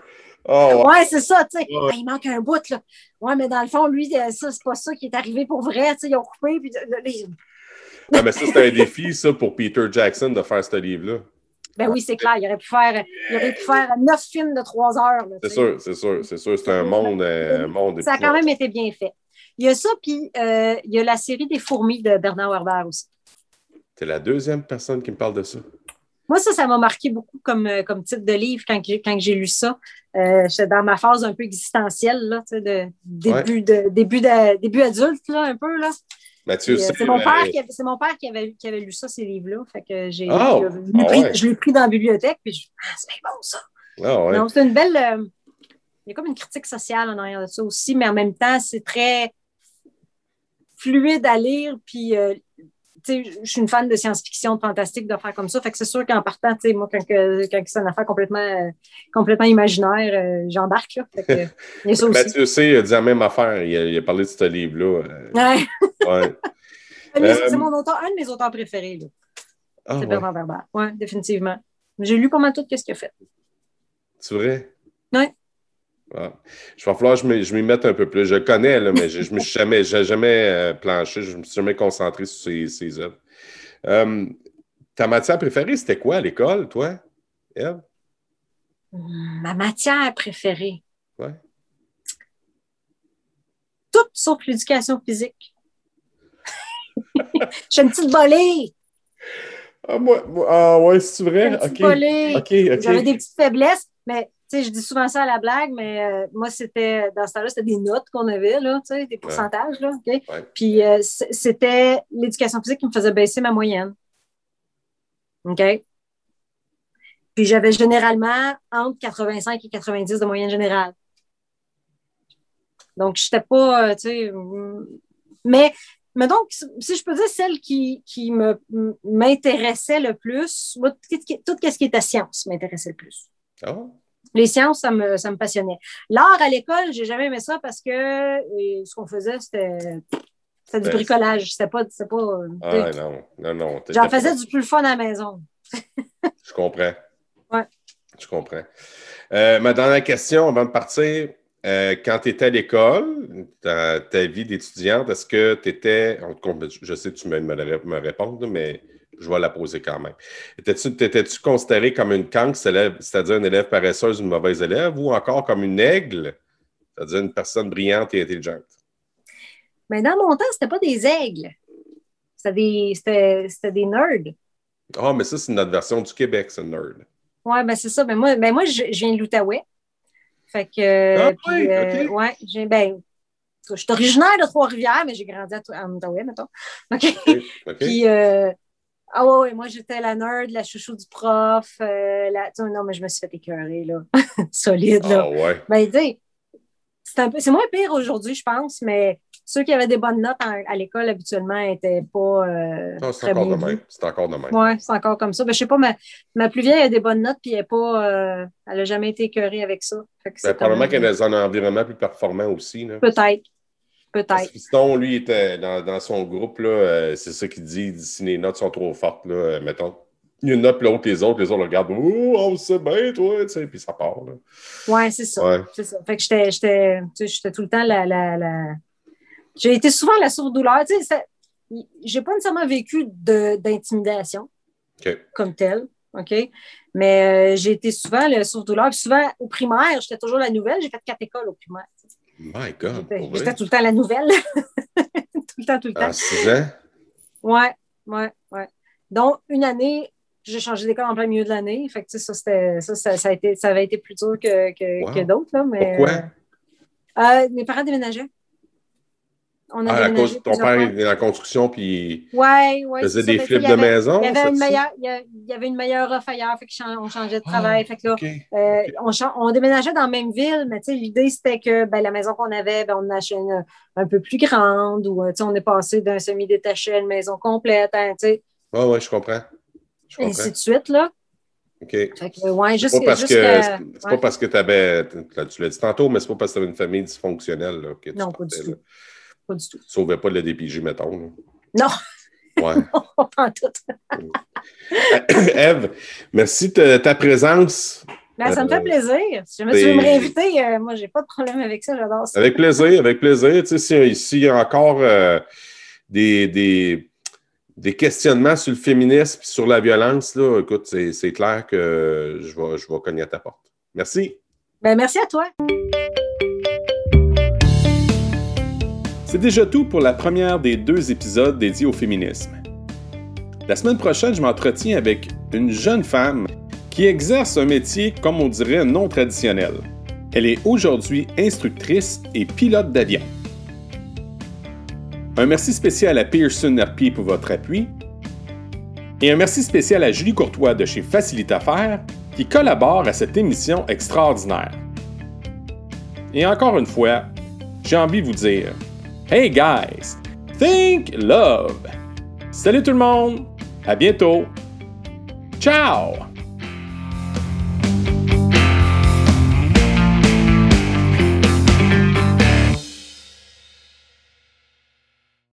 Oh, ouais, c'est ça, tu sais. Ah, il manque un bout, là. Ouais, mais dans le fond, lui, euh, ça, c'est pas ça qui est arrivé pour vrai, tu sais. Ils ont coupé, puis. Ah, mais ça, c'était un défi, ça, pour Peter Jackson de faire ce livre-là. Ben oui, c'est clair. Il aurait pu faire, il aurait pu faire neuf films de trois heures. C'est sûr, c'est sûr, c'est sûr. C'est un monde, euh. Ça a quand même été bien fait. Il y a ça, puis euh, il y a la série des fourmis de Bernard Werber aussi. C'est la deuxième personne qui me parle de ça. Moi, ça, ça m'a marqué beaucoup comme, euh, comme titre de livre quand, quand j'ai lu ça. Euh, J'étais dans ma phase un peu existentielle, là, de début, de, début, de, début adulte, là, un peu. Là. Mathieu, euh, c'est mon, père qui avait, mon père qui avait, qui avait lu ça, ces livres-là. Fait que j'ai, oh! je l'ai pris dans la bibliothèque, puis je ah, c'est bon ça. Ah, ouais. Donc, c'est une belle. Euh, il y a comme une critique sociale en arrière de ça aussi, mais en même temps, c'est très fluide à lire, puis je suis une fan de science-fiction, de fantastique, de faire comme ça. Fait que c'est sûr qu'en partant, moi, quand, quand c'est une affaire complètement, complètement imaginaire, euh, j'embarque. Là. Fait que, ça aussi. Mathieu C. a dit la même affaire. Il a, parlé de ce livre-là. Euh, ouais. c'est euh, mon auteur, un de mes auteurs préférés. Ah, c'est Bernard Werber. Oui, définitivement. J'ai lu pas mal tout ce qu'il a fait. C'est vrai? Oui. Je vais falloir que je m'y mette un peu plus. Je connais, là, mais je ne me suis jamais, jamais euh, planché, je ne me suis jamais concentré sur ces, œuvres. Euh, ta matière préférée, c'était quoi à l'école, toi, Eve? Ma matière préférée? Oui. Tout sauf l'éducation physique. suis une petite volée. Ah, moi, ah ouais, c'est vrai? Une petite volée. J'avais des petites faiblesses, mais je dis souvent ça à la blague, mais euh, moi, c'était, dans ce temps-là, c'était des notes qu'on avait, là, des pourcentages, là, Puis euh, c'était l'éducation physique qui me faisait baisser ma moyenne. OK? Puis j'avais généralement entre 85 et 90 de moyenne générale. Donc, je n'étais pas, euh, tu sais, mais, mais donc, si je peux dire celle qui, qui m'intéressait le plus, tout, tout ce qui était science m'intéressait le plus. Ah les sciences, ça me, ça me passionnait. L'art à l'école, j'ai jamais aimé ça parce que ce qu'on faisait, c'était du ben, bricolage. C'était pas. pas ah non, non, non. J'en faisais du plus fun à la maison. Je comprends. Ouais. Je comprends. Euh, ma dernière question avant de partir. Euh, quand tu étais à l'école, dans ta vie d'étudiante, est-ce que tu étais, je sais que tu me, me répondre, mais je vais la poser quand même. Étais-tu considéré comme une cancre, c'est-à-dire une élève paresseuse, une mauvaise élève, ou encore comme une aigle, c'est-à-dire une personne brillante et intelligente? Mais dans mon temps, c'était pas des aigles. C'était des, des nerds. Ah, mais ça, c'est notre version du Québec, c'est nerd. Oui, ben c'est ça. Ben moi, ben moi je, viens de l'Outaouais. Fait que. Ah, puis, euh, ouais, j'ai, ben, je suis originaire de Trois-Rivières, mais j'ai grandi en Outaouais, mettons. OK. puis, euh, ah ouais, moi j'étais la nerd, la chouchou du prof. Euh, la... Non, mais je me suis fait écœurer, là. Solide, là. Ah ouais. Ben, dis, c'est moins pire aujourd'hui, je pense, mais ceux qui avaient des bonnes notes à l'école habituellement n'étaient pas. Euh, c'est encore de même. C'est encore de même. Oui, c'est encore comme ça. Ben, je sais pas, ma, ma plus vieille a des bonnes notes, puis elle pas. Euh, elle n'a jamais été écœurée avec ça. Ben, probablement qu'elle est dans un environnement plus performant aussi. Peut-être. Peut-être. Sinon, lui, était dans, son groupe, euh, c'est ça qu'il dit, si les notes sont trop fortes, là, euh, mettons. Il y a une note plus haute que les autres, les autres le regardent, oh, on sait bien, toi, tu sais, puis ça part. Oui, c'est ça. C'est ça. Fait que j'étais tout le temps la. la, J'ai été souvent la sourde-douleur. Tu sais, j'ai pas nécessairement vécu d'intimidation comme telle. OK? Mais euh, j'ai été souvent la sourde-douleur. Souvent, au primaire, j'étais toujours la nouvelle. J'ai fait quatre écoles au primaire. My God. J'étais tout le temps la nouvelle. tout le temps, tout le temps. À 6 ans? Ouais, ouais, ouais. Donc, une année, j'ai changé d'école en plein milieu de l'année. Fait que, ça, ça, ça, ça, a été, ça avait été plus dur que, que, que d'autres. Mais, Pourquoi? Euh, mes parents déménageaient. On a ah, cause, ton père dans la construction puis ouais, ouais, faisait des flips de maison. Il y avait une meilleure, il y avait une meilleure offre ailleurs, fait qu'on changeait de travail. fait que là, euh, on, on, déménageait dans la même ville, mais l'idée c'était que ben, la maison qu'on avait, ben, on en achetait une un peu plus grande ou on est passé d'un semi-détaché à une maison complète. Hein, oui, oui, je comprends. Je comprends. Ainsi de suite, là. OK. c'est pas parce que, c'est pas parce que tu avais, tu l'as dit tantôt, mais c'est pas parce que tu avais une famille dysfonctionnelle là, que tu Non, pas du tout. Pas du tout. Sauvait pas le DPJ, mettons. Non. Ouais. pas tout. Eve, merci de ta présence Ben, ça me fait plaisir. Si jamais tu veux me réinviter, euh, moi, j'ai pas de problème avec ça, j'adore ça. Avec plaisir, avec plaisir. Tu sais, s'il y a encore euh, des, des, des, questionnements sur le féminisme et sur la violence, là, écoute, c'est clair que je vais, je vais cogner à ta porte. Merci. Ben, merci à toi. C'est déjà tout pour la première des deux épisodes dédiés au féminisme. La semaine prochaine, je m'entretiens avec une jeune femme qui exerce un métier, comme on dirait, non traditionnel. Elle est aujourd'hui instructrice et pilote d'avion. Un merci spécial à Pearson RP pour votre appui. Et un merci spécial à Julie Courtois de chez Facilite Affaires qui collabore à cette émission extraordinaire. Et encore une fois, j'ai envie de vous dire Hey guys, think love! Salut tout le monde! À bientôt! Ciao!